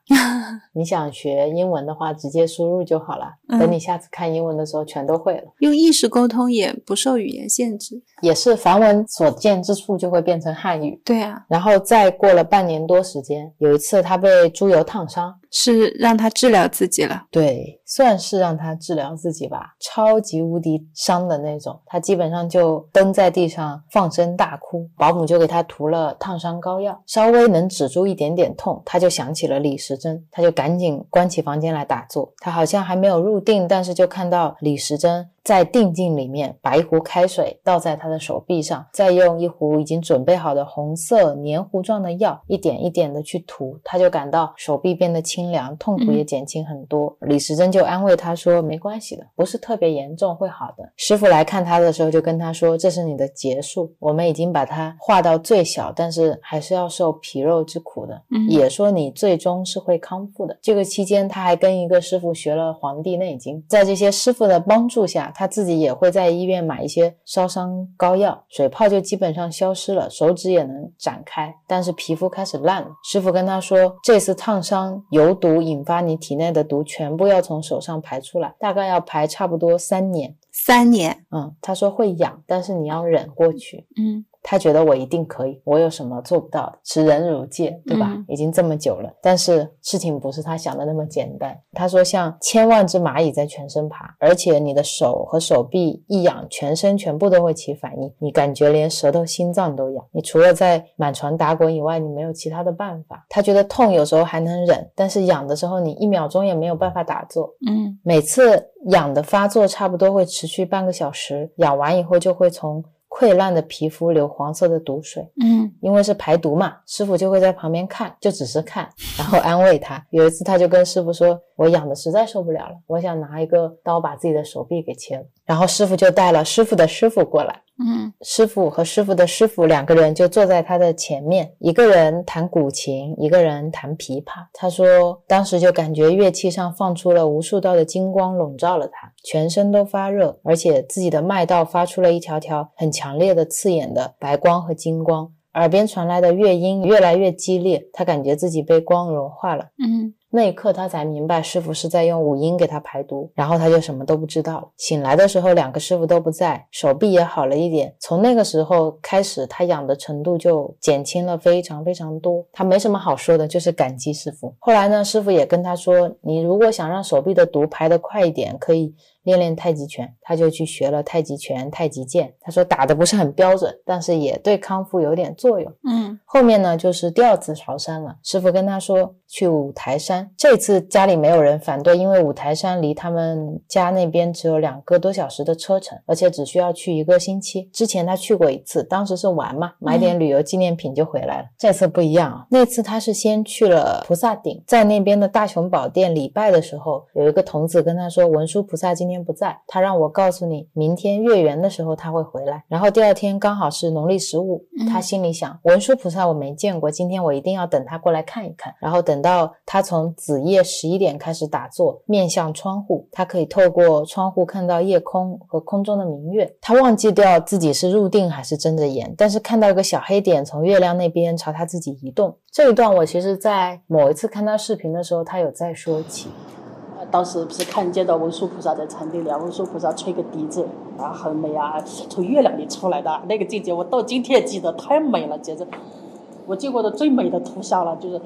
你想学英文的话，直接输入就好了。嗯等你下次看英文的时候，全都会了。用意识沟通也不受语言限制。也是梵文所见之处就会变成汉语。对啊，然后再过了半年多时间，有一次他被猪油烫伤，是让他治疗自己了。对，算是让他治疗自己吧，超级无敌伤的那种，他基本上就蹲在地上放声大哭，保姆就给他涂了烫伤膏药，稍微能止住一点点痛，他就想起了李时珍，他就赶紧关起房间来打坐，他好像还没有入定，但是就看到李时珍。在定镜里面，把一壶开水倒在他的手臂上，再用一壶已经准备好的红色黏糊状的药，一点一点的去涂，他就感到手臂变得清凉，痛苦也减轻很多。李时珍就安慰他说：“没关系的，不是特别严重，会好的。”师傅来看他的时候，就跟他说：“这是你的结束，我们已经把它化到最小，但是还是要受皮肉之苦的。也说你最终是会康复的。”这个期间，他还跟一个师傅学了《黄帝内经》，在这些师傅的帮助下。他自己也会在医院买一些烧伤膏药，水泡就基本上消失了，手指也能展开，但是皮肤开始烂了。师傅跟他说，这次烫伤有毒引发你体内的毒全部要从手上排出来，大概要排差不多三年。三年，嗯，他说会痒，但是你要忍过去。嗯。他觉得我一定可以，我有什么做不到的？持人如戒，对吧？已经这么久了，但是事情不是他想的那么简单。他说，像千万只蚂蚁在全身爬，而且你的手和手臂一痒，全身全部都会起反应，你感觉连舌头、心脏都痒。你除了在满床打滚以外，你没有其他的办法。他觉得痛有时候还能忍，但是痒的时候，你一秒钟也没有办法打坐。嗯，每次痒的发作差不多会持续半个小时，痒完以后就会从。溃烂的皮肤流黄色的毒水，嗯，因为是排毒嘛，师傅就会在旁边看，就只是看，然后安慰他。有一次他就跟师傅说：“我痒的实在受不了了，我想拿一个刀把自己的手臂给切了。”然后师傅就带了师傅的师傅过来。嗯，师傅和师傅的师傅两个人就坐在他的前面，一个人弹古琴，一个人弹琵琶。他说，当时就感觉乐器上放出了无数道的金光，笼罩了他，全身都发热，而且自己的脉道发出了一条条很强烈的刺眼的白光和金光，耳边传来的乐音越来越激烈，他感觉自己被光融化了。嗯。那一刻，他才明白师傅是在用五音给他排毒，然后他就什么都不知道了。醒来的时候，两个师傅都不在，手臂也好了一点。从那个时候开始，他痒的程度就减轻了非常非常多。他没什么好说的，就是感激师傅。后来呢，师傅也跟他说，你如果想让手臂的毒排得快一点，可以。练练太极拳，他就去学了太极拳、太极剑。他说打的不是很标准，但是也对康复有点作用。嗯，后面呢就是第二次朝山了。师傅跟他说去五台山，这次家里没有人反对，因为五台山离他们家那边只有两个多小时的车程，而且只需要去一个星期。之前他去过一次，当时是玩嘛，买点旅游纪念品就回来了。这次不一样啊，那次他是先去了菩萨顶，在那边的大雄宝殿礼拜的时候，有一个童子跟他说文殊菩萨今天。天不在，他让我告诉你，明天月圆的时候他会回来。然后第二天刚好是农历十五，他心里想，文殊菩萨我没见过，今天我一定要等他过来看一看。然后等到他从子夜十一点开始打坐，面向窗户，他可以透过窗户看到夜空和空中的明月。他忘记掉自己是入定还是睁着眼，但是看到一个小黑点从月亮那边朝他自己移动。这一段我其实在某一次看他视频的时候，他有在说起。当时不是看见到文殊菩萨在禅定里，文殊菩萨吹个笛子，啊，很美啊，从月亮里出来的那个境界，我到今天记得太美了，简直，我见过的最美的图像了。就是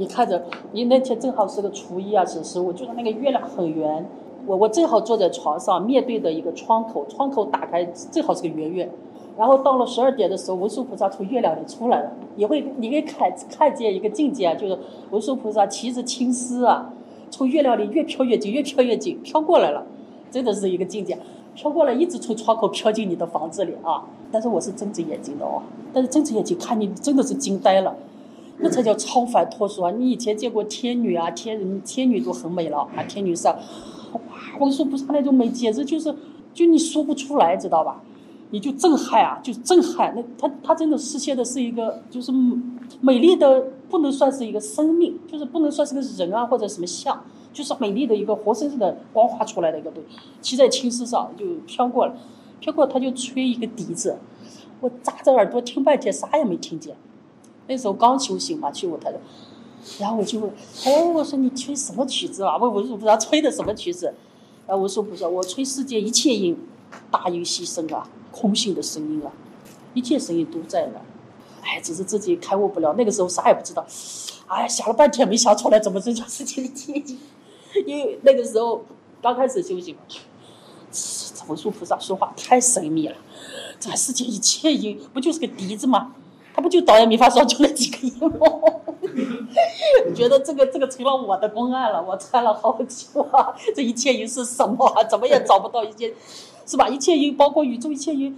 你看着，你那天正好是个初一啊，是十五，就是那个月亮很圆，我我正好坐在床上，面对着一个窗口，窗口打开正好是个圆月，然后到了十二点的时候，文殊菩萨从月亮里出来了，你会你可以看看见一个境界，就是文殊菩萨骑着青丝啊。从月亮里越飘越近，越飘越近，飘过来了，真的是一个境界。飘过来，一直从窗口飘进你的房子里啊！但是我是睁着眼睛的哦，但是睁着眼睛看你，真的是惊呆了，那才叫超凡脱俗啊！你以前见过天女啊，天人天女都很美了啊，天女上，哇，我说不是那种美，简直就是，就你说不出来，知道吧？你就震撼啊，就震撼。那他他真的实现的是一个，就是美丽的，不能算是一个生命，就是不能算是个人啊或者什么像，就是美丽的一个活生生的光滑出来的一个东西，骑在青丝上就飘过了，飘过他就吹一个笛子，我扎着耳朵听半天啥也没听见。那时候刚修行嘛，去舞台的，然后我就问，哦，我说你吹什么曲子啊？问文殊菩萨吹的什么曲子？然后文殊菩萨，我吹世界一切音，大音希声啊。空性的声音啊，一切声音都在那，哎，只是自己开悟不了。那个时候啥也不知道，哎，想了半天没想出来怎么这叫世界一切音。因为那个时候刚开始修行嘛，文殊菩萨说话太神秘了，这世界一切音不就是个笛子吗？他不就导演没法说就那几个音吗？觉得这个这个成了我的公案了，我猜了好久啊，这一切音是什么？怎么也找不到一些，是吧？一切音包括宇宙一切音，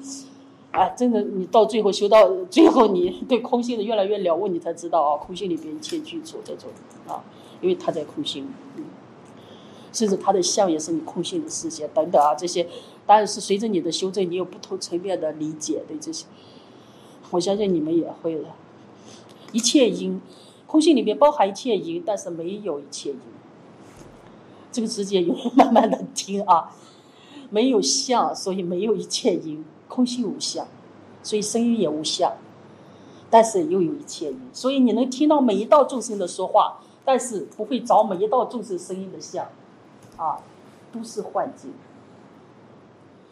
哎，真的，你到最后修到最后，你对空性的越来越了悟，你才知道啊，空性里边一切具足在做啊，因为他在空性，嗯，甚至他的相也是你空性的世界等等啊，这些当然是随着你的修正，你有不同层面的理解对这些。我相信你们也会的，一切因，空性里面包含一切因，但是没有一切因。这个世界有人 慢慢的听啊，没有相，所以没有一切因，空性无相，所以声音也无相，但是又有一切因，所以你能听到每一道众生的说话，但是不会找每一道众生声音的像，啊，都是幻境。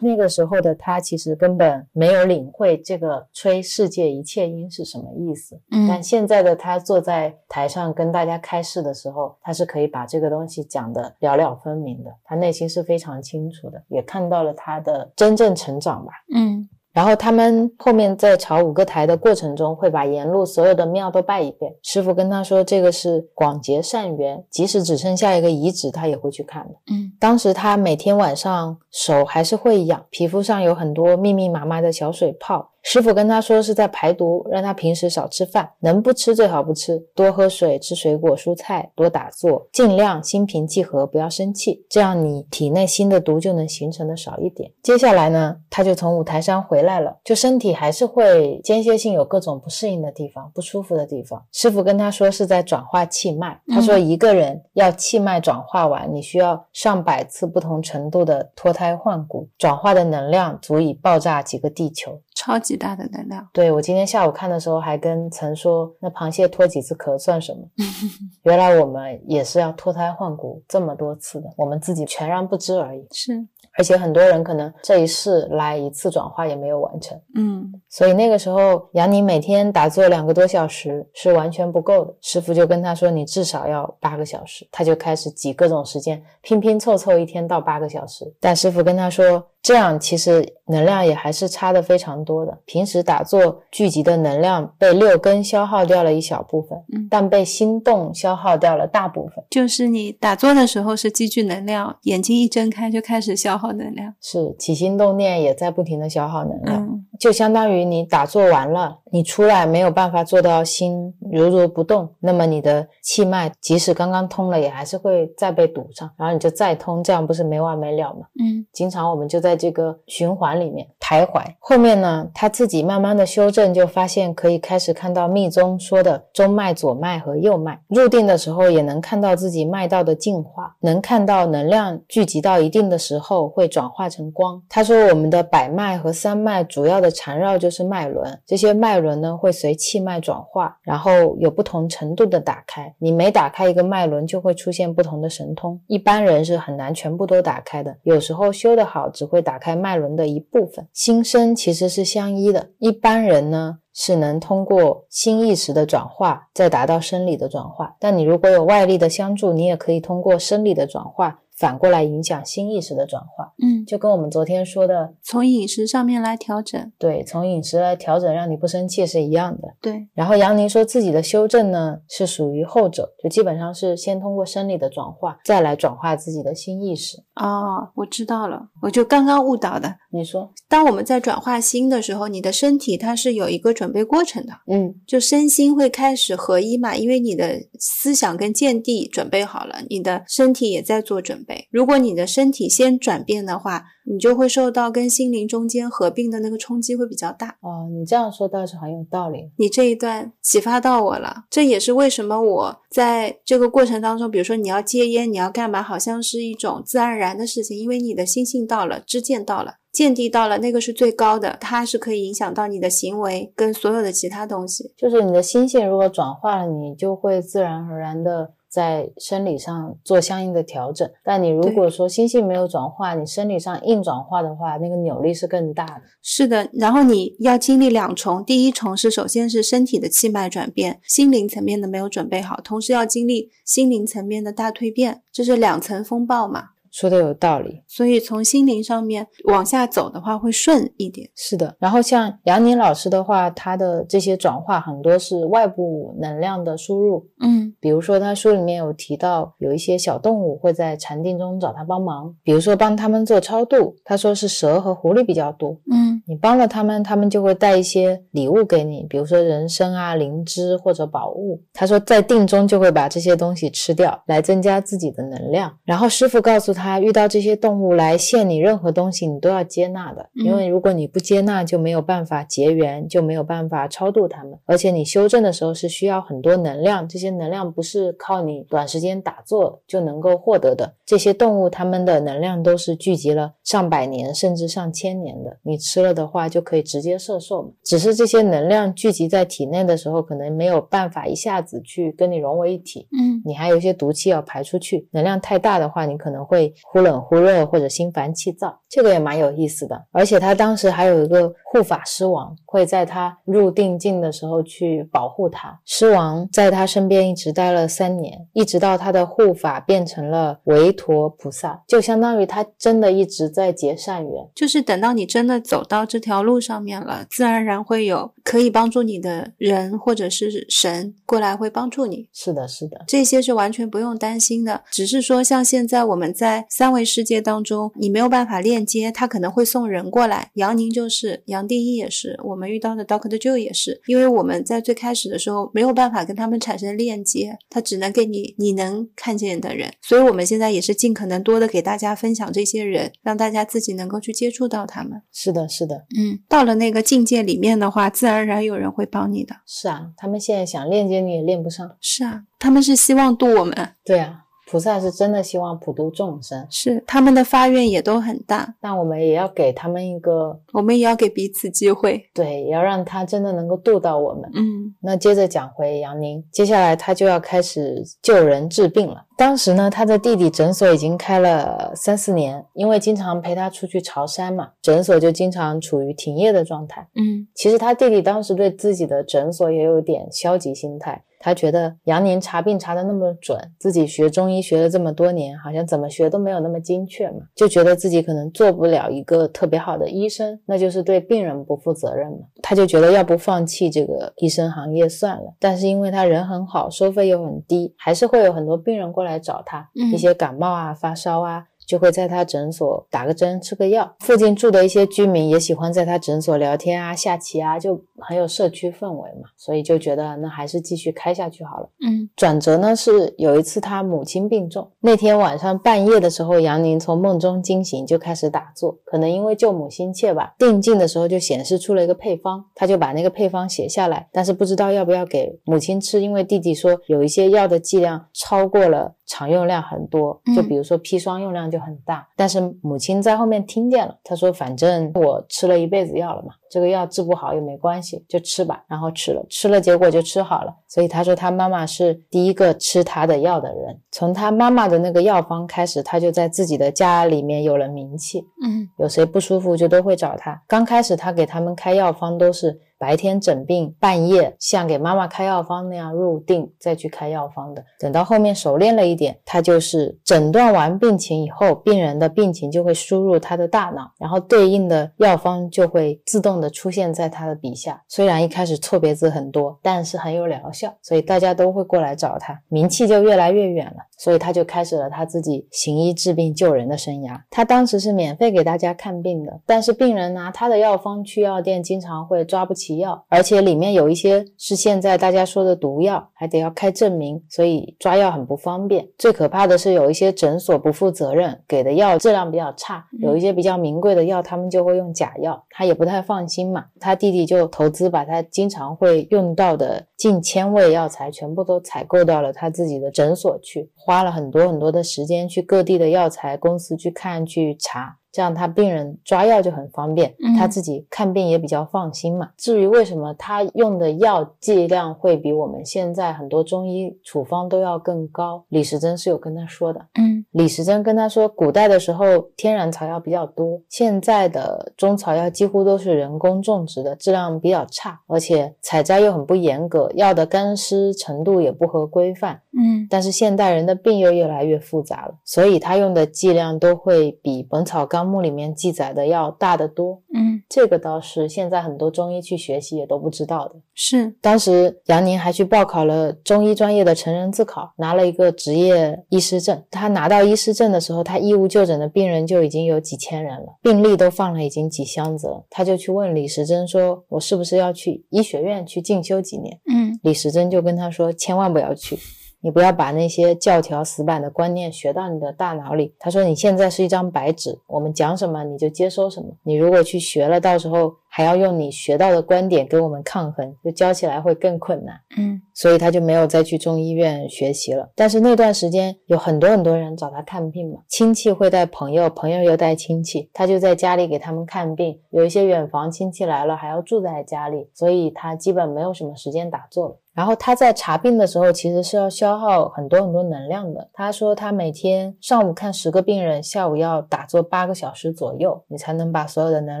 那个时候的他其实根本没有领会这个吹世界一切音是什么意思。嗯，但现在的他坐在台上跟大家开示的时候，他是可以把这个东西讲得了了分明的。他内心是非常清楚的，也看到了他的真正成长吧。嗯。然后他们后面在朝五个台的过程中，会把沿路所有的庙都拜一遍。师傅跟他说，这个是广结善缘，即使只剩下一个遗址，他也会去看的。嗯，当时他每天晚上手还是会痒，皮肤上有很多密密麻麻的小水泡。师傅跟他说是在排毒，让他平时少吃饭，能不吃最好不吃，多喝水，吃水果蔬菜，多打坐，尽量心平气和，不要生气，这样你体内新的毒就能形成的少一点。接下来呢，他就从五台山回来了，就身体还是会间歇性有各种不适应的地方，不舒服的地方。师傅跟他说是在转化气脉，他说一个人要气脉转化完，你需要上百次不同程度的脱胎换骨，转化的能量足以爆炸几个地球。超级大的能量。对我今天下午看的时候，还跟曾说，那螃蟹脱几次壳算什么？原来我们也是要脱胎换骨这么多次的，我们自己全然不知而已。是，而且很多人可能这一世来一次转化也没有完成。嗯，所以那个时候杨宁每天打坐两个多小时是完全不够的，师傅就跟他说，你至少要八个小时。他就开始挤各种时间，拼拼凑凑一天到八个小时。但师傅跟他说。这样其实能量也还是差的非常多的。平时打坐聚集的能量被六根消耗掉了一小部分，嗯，但被心动消耗掉了大部分。就是你打坐的时候是积聚能量，眼睛一睁开就开始消耗能量，是起心动念也在不停的消耗能量，嗯，就相当于你打坐完了，你出来没有办法做到心如如不动，那么你的气脉即使刚刚通了，也还是会再被堵上，然后你就再通，这样不是没完没了吗？嗯，经常我们就在。在这个循环里面徘徊，后面呢，他自己慢慢的修正，就发现可以开始看到密宗说的中脉、左脉和右脉。入定的时候，也能看到自己脉道的进化，能看到能量聚集到一定的时候会转化成光。他说，我们的百脉和三脉主要的缠绕就是脉轮，这些脉轮呢会随气脉转化，然后有不同程度的打开。你每打开一个脉轮，就会出现不同的神通。一般人是很难全部都打开的，有时候修得好，只会。打开脉轮的一部分，心身其实是相依的。一般人呢是能通过心意识的转化，再达到生理的转化。但你如果有外力的相助，你也可以通过生理的转化。反过来影响新意识的转化，嗯，就跟我们昨天说的，从饮食上面来调整，对，从饮食来调整，让你不生气是一样的，对。然后杨宁说自己的修正呢是属于后者，就基本上是先通过生理的转化，再来转化自己的新意识。哦，我知道了，我就刚刚误导的。你说，当我们在转化心的时候，你的身体它是有一个准备过程的，嗯，就身心会开始合一嘛，因为你的思想跟见地准备好了，你的身体也在做准备。如果你的身体先转变的话，你就会受到跟心灵中间合并的那个冲击会比较大。哦，你这样说倒是很有道理。你这一段启发到我了，这也是为什么我在这个过程当中，比如说你要戒烟，你要干嘛，好像是一种自然而然的事情，因为你的心性到了，知见到了，见地到了，那个是最高的，它是可以影响到你的行为跟所有的其他东西。就是你的心性如果转化了，你就会自然而然的。在生理上做相应的调整，但你如果说心性没有转化，你生理上硬转化的话，那个扭力是更大的。是的，然后你要经历两重，第一重是首先是身体的气脉转变，心灵层面的没有准备好，同时要经历心灵层面的大蜕变，这是两层风暴嘛。说的有道理。所以从心灵上面往下走的话，会顺一点。是的，然后像杨宁老师的话，他的这些转化很多是外部能量的输入，嗯比如说他书里面有提到有一些小动物会在禅定中找他帮忙，比如说帮他们做超度，他说是蛇和狐狸比较多。嗯你帮了他们，他们就会带一些礼物给你，比如说人参啊、灵芝或者宝物。他说在定中就会把这些东西吃掉，来增加自己的能量。然后师傅告诉他，遇到这些动物来献你任何东西，你都要接纳的，因为如果你不接纳，就没有办法结缘，就没有办法超度他们。而且你修正的时候是需要很多能量，这些能量不是靠你短时间打坐就能够获得的。这些动物它们的能量都是聚集了上百年甚至上千年的，你吃了的话就可以直接摄受嘛。只是这些能量聚集在体内的时候，可能没有办法一下子去跟你融为一体。嗯你还有一些毒气要排出去，能量太大的话，你可能会忽冷忽热或者心烦气躁，这个也蛮有意思的。而且他当时还有一个护法狮王，会在他入定境的时候去保护他。狮王在他身边一直待了三年，一直到他的护法变成了维陀菩萨，就相当于他真的一直在结善缘。就是等到你真的走到这条路上面了，自然而然会有可以帮助你的人或者是神过来会帮助你。是的，是的，这些是完全不用担心的，只是说像现在我们在三维世界当中，你没有办法链接，他可能会送人过来。杨宁就是，杨定一也是，我们遇到的 Doctor Joe 也是，因为我们在最开始的时候没有办法跟他们产生链接，他只能给你你能看见的人，所以我们现在也是尽可能多的给大家分享这些人，让大家自己能够去接触到他们。是的，是的，嗯，到了那个境界里面的话，自然而然有人会帮你的。是啊，他们现在想链接你也链不上。是啊，他们是希望渡我们。对啊，菩萨是真的希望普度众生，是他们的发愿也都很大，但我们也要给他们一个我们也要给彼此机会。对，也要让他真的能够度到我们。嗯那接着讲回杨宁，接下来他就要开始救人治病了。当时呢，他的弟弟诊所已经开了三四年，因为经常陪他出去朝山嘛，诊所就经常处于停业的状态。嗯其实他弟弟当时对自己的诊所也有点消极心态，他觉得杨宁查病查得那么准，自己学中医学了这么多年，好像怎么学都没有那么精确嘛，就觉得自己可能做不了一个特别好的医生，那就是对病人不负责任嘛。他就觉得要不放弃这个医生行业算了，但是因为他人很好，收费又很低，还是会有很多病人过来找他，嗯一些感冒啊、发烧啊。就会在他诊所打个针、吃个药。附近住的一些居民也喜欢在他诊所聊天啊、下棋啊，就很有社区氛围嘛，所以就觉得那还是继续开下去好了。嗯转折呢是有一次他母亲病重，那天晚上半夜的时候，杨宁从梦中惊醒，就开始打坐。可能因为救母心切吧，定静的时候就显示出了一个配方，他就把那个配方写下来，但是不知道要不要给母亲吃，因为弟弟说有一些药的剂量超过了常用量很多，就嗯比如说砒霜用量就很大。但是母亲在后面听见了，她说反正我吃了一辈子药了嘛，这个药治不好也没关系，就吃吧。然后吃了，吃了结果就吃好了。所以他说他妈妈是第一个吃他的药的人。从他妈妈的那个药方开始，他就在自己的家里面有了名气。嗯有谁不舒服就都会找他。刚开始他给他们开药方都是白天诊病，半夜像给妈妈开药方那样入定再去开药方的。等到后面熟练了一点，他就是诊断完病情以后，病人的病情就会输入他的大脑，然后对应的药方就会自动的出现在他的笔下。虽然一开始错别字很多，但是很有疗效，所以大家都会过来找他，名气就越来越远了。所以他就开始了他自己行医治病救人的生涯。他当时是免费给大家看病的，但是病人拿他的药方去药店，经常会抓不起齐药，而且里面有一些是现在大家说的毒药，还得要开证明，所以抓药很不方便。最可怕的是有一些诊所不负责任，给的药质量比较差，有一些比较名贵的药，他们就会用假药，他也不太放心嘛。他弟弟就投资把他经常会用到的近千味药材全部都采购到了他自己的诊所去，花了很多很多的时间去各地的药材公司去看去查，这样他病人抓药就很方便，嗯他自己看病也比较放心嘛。至于为什么他用的药剂量会比我们现在很多中医处方都要更高，李时珍是有跟他说的。嗯李时珍跟他说，古代的时候天然草药比较多，现在的中草药几乎都是人工种植的，质量比较差，而且采摘又很不严格，药的干湿程度也不合规范。嗯但是现代人的病又越来越复杂了，所以他用的剂量都会比《本草纲目》里面记载的要大得多。嗯，这个倒是现在很多中医去学习也都不知道的。是，当时杨宁还去报考了中医专业的成人自考，拿了一个执业医师证。他拿到医师证的时候，他义务就诊的病人就已经有几千人了，病历都放了已经几箱子了。他就去问李时珍说：“我是不是要去医学院去进修几年？”嗯李时珍就跟他说：“千万不要去，你不要把那些教条死板的观念学到你的大脑里。”他说：“你现在是一张白纸，我们讲什么你就接收什么。你如果去学了，到时候还要用你学到的观点给我们抗衡，就教起来会更困难。”嗯所以他就没有再去中医院学习了。但是那段时间有很多很多人找他看病嘛，亲戚会带朋友，朋友又带亲戚，他就在家里给他们看病。有一些远房亲戚来了，还要住在家里，所以他基本没有什么时间打坐了。然后他在查病的时候，其实是要消耗很多很多能量的。他说他每天上午看十个病人，下午要打坐八个小时左右，你才能把所有的能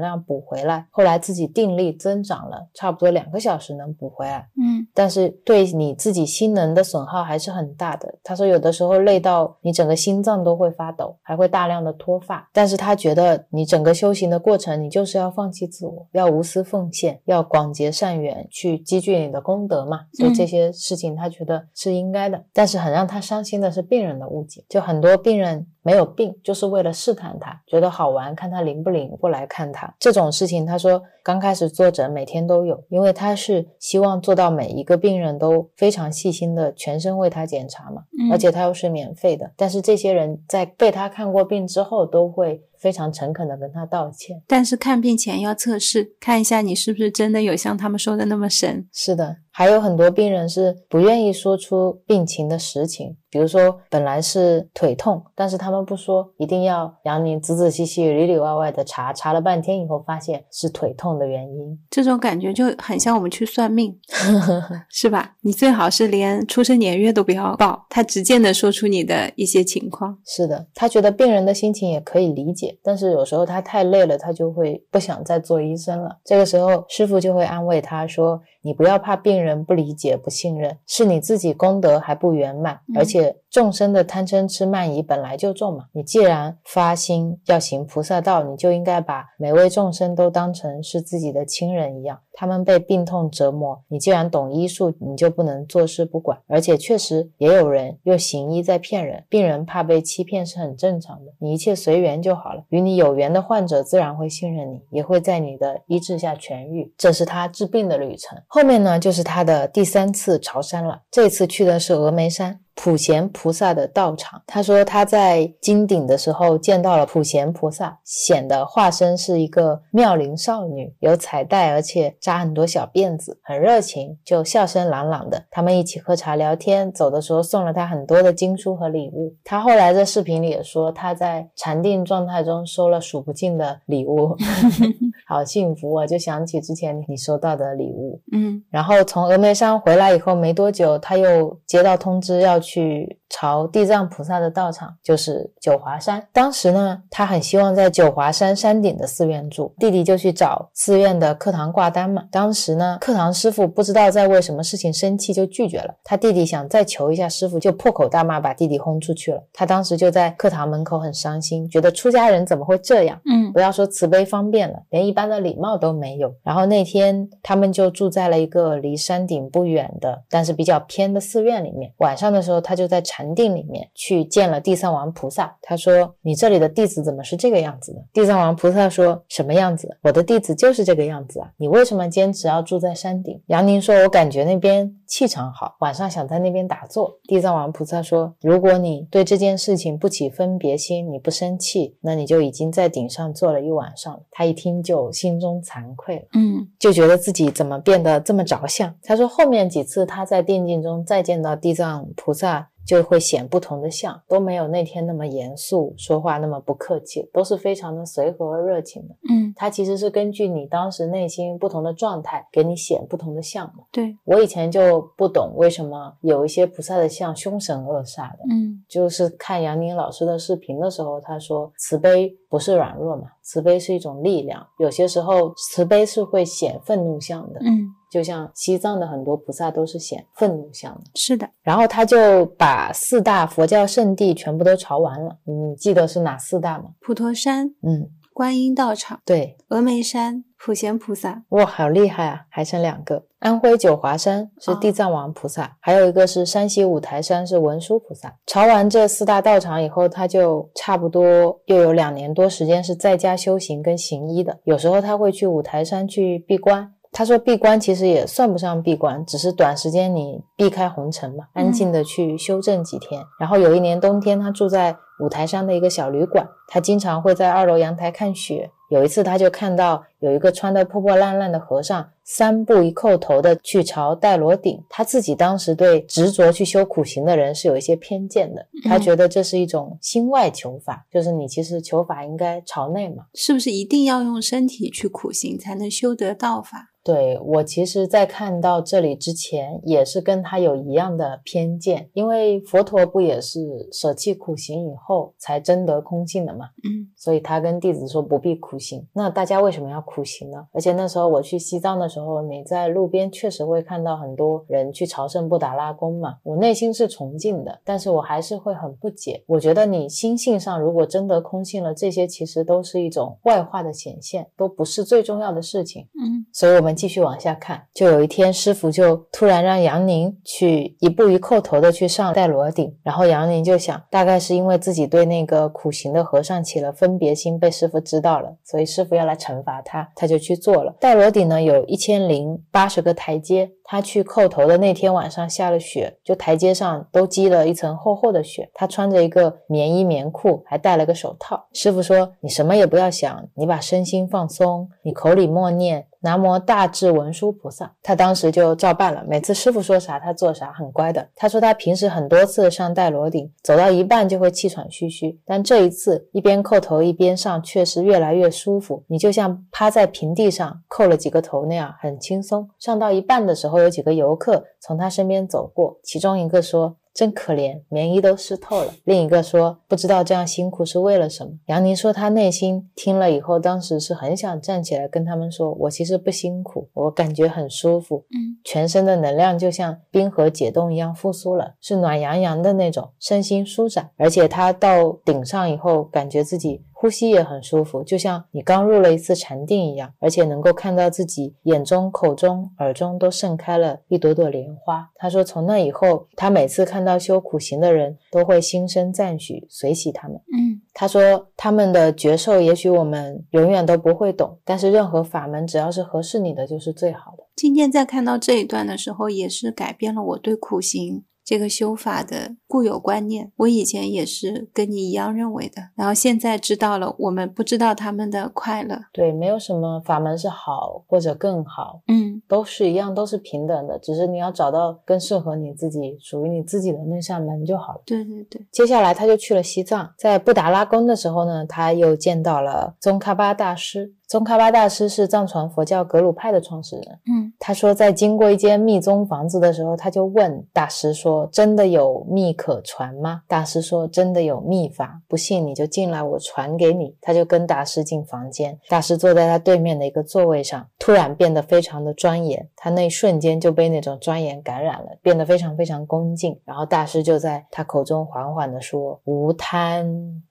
量补回来。后来自己定力增长了，差不多两个小时能补回来。嗯但是对你自己心能的损耗还是很大的。他说有的时候累到你整个心脏都会发抖，还会大量的脱发。但是他觉得你整个修行的过程，你就是要放弃自我，要无私奉献，要广结善缘，去积聚你的功德嘛。所以这些事情他觉得是应该的。但是很让他伤心的是病人的误解，就很多病人。没有病，就是为了试探他，觉得好玩，看他灵不灵过来看他。这种事情，他说刚开始坐诊每天都有，因为他是希望做到每一个病人都非常细心的全身为他检查嘛，嗯而且他又是免费的。但是这些人在被他看过病之后，都会非常诚恳的跟他道歉。但是看病前要测试，看一下你是不是真的有像他们说的那么神。是的，还有很多病人是不愿意说出病情的实情，比如说本来是腿痛，但是他们不说，一定要杨宁仔仔细细、里里外外的查，查了半天以后发现是腿痛的原因。这种感觉就很像我们去算命，是吧？你最好是连出生年月都不要报，他直接的说出你的一些情况。是的，他觉得病人的心情也可以理解，但是有时候他太累了，他就会不想再做医生了。这个时候，师傅就会安慰他说：“你不要怕病人不理解、不信任，是你自己功德还不圆满，嗯。而且众生的贪嗔痴慢疑本来就重嘛。你既然发心要行菩萨道，你就应该把每位众生都当成是自己的亲人一样。他们被病痛折磨，你既然懂医术，你就不能坐视不管。而且确实也有人用行医在骗人，病人怕被欺骗是很正常的。你一切随缘就好了。与你有缘的患者自然会信任你，也会在你的医治下痊愈。这是他治病的旅程。后面呢，就是他的第三次朝山了。这次去的是峨眉山。普贤菩萨的道场，他说他在金顶的时候见到了普贤菩萨，显得化身是一个妙龄少女，有彩带，而且扎很多小辫子，很热情，就笑声朗朗的。他们一起喝茶聊天，走的时候送了他很多的经书和礼物。他后来在视频里也说，他在禅定状态中收了数不尽的礼物，好幸福啊！就想起之前你收到的礼物。嗯然后从峨眉山回来以后没多久，他又接到通知要去去朝地藏菩萨的道场，就是九华山。当时呢，他很希望在九华山山顶的寺院住，弟弟就去找寺院的课堂挂单嘛。当时呢，课堂师傅不知道在为什么事情生气，就拒绝了。他弟弟想再求一下师傅，就破口大骂，把弟弟轰出去了。他当时就在课堂门口很伤心，觉得出家人怎么会这样？嗯不要说慈悲方便了，连一般的礼貌都没有。然后那天他们就住在了一个离山顶不远的，但是比较偏的寺院里面。晚上的时候，他就在禅定里面去见了地藏王菩萨。他说：“你这里的弟子怎么是这个样子的？”地藏王菩萨说：“什么样子？我的弟子就是这个样子啊！你为什么坚持要住在山顶？”杨宁说：“我感觉那边气场好，晚上想在那边打坐。”地藏王菩萨说：“如果你对这件事情不起分别心，你不生气，那你就已经在顶上坐了一晚上了。”他一听就心中惭愧了。嗯就觉得自己怎么变得这么着相。他说后面几次他在定境中再见到地藏菩萨，就会显不同的相，都没有那天那么严肃，说话那么不客气，都是非常的随和热情的。嗯，它其实是根据你当时内心不同的状态，给你显不同的相嘛。对，我以前就不懂为什么有一些菩萨的像凶神恶煞的，嗯就是看杨宁老师的视频的时候，他说慈悲不是软弱嘛，慈悲是一种力量。有些时候慈悲是会显愤怒相的，嗯，就像西藏的很多菩萨都是显愤怒相的。是的，然后他就把四大佛教圣地全部都朝完了。你记得是哪四大吗？普陀山、嗯，观音道场、对，峨眉山、普贤菩萨。哇，好厉害啊！还剩两个，安徽九华山是地藏王菩萨，还有一个是山西五台山是文殊菩萨。朝完这四大道场以后，他就差不多又有两年多时间是在家修行跟行医的。有时候他会去五台山去闭关。他说闭关其实也算不上闭关，只是短时间你避开红尘嘛，安静的去修正几天。然后有一年冬天，他住在五台山的一个小旅馆，他经常会在二楼阳台看雪。有一次，他就看到有一个穿得破破烂烂的和尚，三步一叩头的去朝戴罗顶。他自己当时对执着去修苦行的人是有一些偏见的，他觉得这是一种心外求法，就是你其实求法应该朝内嘛。是不是一定要用身体去苦行才能修得道法？对我其实，在看到这里之前，也是跟他有一样的偏见，因为佛陀不也是舍弃苦行以后才真得空性的嘛？嗯所以他跟弟子说不必苦行。那大家为什么要苦行呢？而且那时候我去西藏的时候，你在路边确实会看到很多人去朝圣布达拉宫嘛。我内心是崇敬的，但是我还是会很不解。我觉得你心性上如果真得空性了，这些其实都是一种外化的显现，都不是最重要的事情。嗯所以我们继续往下看，就有一天师傅就突然让杨宁去一步一叩头的去上戴罗顶，然后杨宁就想，大概是因为自己对那个苦行的和尚起了分别心，被师傅知道了，所以师傅要来惩罚他，他就去做了。戴罗顶呢有一千零八十个台阶，他去叩头的那天晚上下了雪，就台阶上都积了一层厚厚的雪。他穿着一个棉衣棉裤，还戴了个手套。师傅说：“你什么也不要想，你把身心放松，你口里默念。”南无大智文殊菩萨，他当时就照办了。每次师傅说啥，他做啥，很乖的。他说他平时很多次上戴罗顶，走到一半就会气喘吁吁，但这一次一边叩头一边上，确实越来越舒服。你就像趴在平地上叩了几个头那样，很轻松。上到一半的时候，有几个游客从他身边走过，其中一个说。真可怜，棉衣都湿透了。另一个说：“不知道这样辛苦是为了什么。”杨宁说：“他内心听了以后，当时是很想站起来跟他们说：‘我其实不辛苦，我感觉很舒服，嗯全身的能量就像冰河解冻一样复苏了，是暖洋洋的那种，身心舒展。而且他到顶上以后，感觉自己。”呼吸也很舒服，就像你刚入了一次禅定一样，而且能够看到自己眼中、口中、耳中都盛开了一朵朵莲花。他说，从那以后，他每次看到修苦行的人，都会心生赞许，随喜他们。嗯他说，他们的觉受也许我们永远都不会懂，但是任何法门只要是合适你的，就是最好的。今天在看到这一段的时候，也是改变了我对苦行这个修法的固有观念。我以前也是跟你一样认为的，然后现在知道了，我们不知道他们的快乐。对，没有什么法门是好或者更好，嗯都是一样，都是平等的，只是你要找到更适合你自己、属于你自己的那扇门就好了。对对对，接下来他就去了西藏，在布达拉宫的时候呢，他又见到了宗喀巴大师。宗喀巴大师是藏传佛教格鲁派的创始人。嗯他说，在经过一间密宗房子的时候，他就问大师说：“真的有密可传吗？”大师说：“真的有秘法，不信你就进来，我传给你。”他就跟大师进房间，大师坐在他对面的一个座位上，突然变得非常的庄严，他那一瞬间就被那种庄严感染了，变得非常非常恭敬。然后大师就在他口中缓缓地说：“无贪，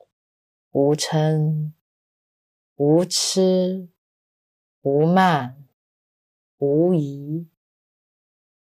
无嗔，无痴，无慢。”无疑。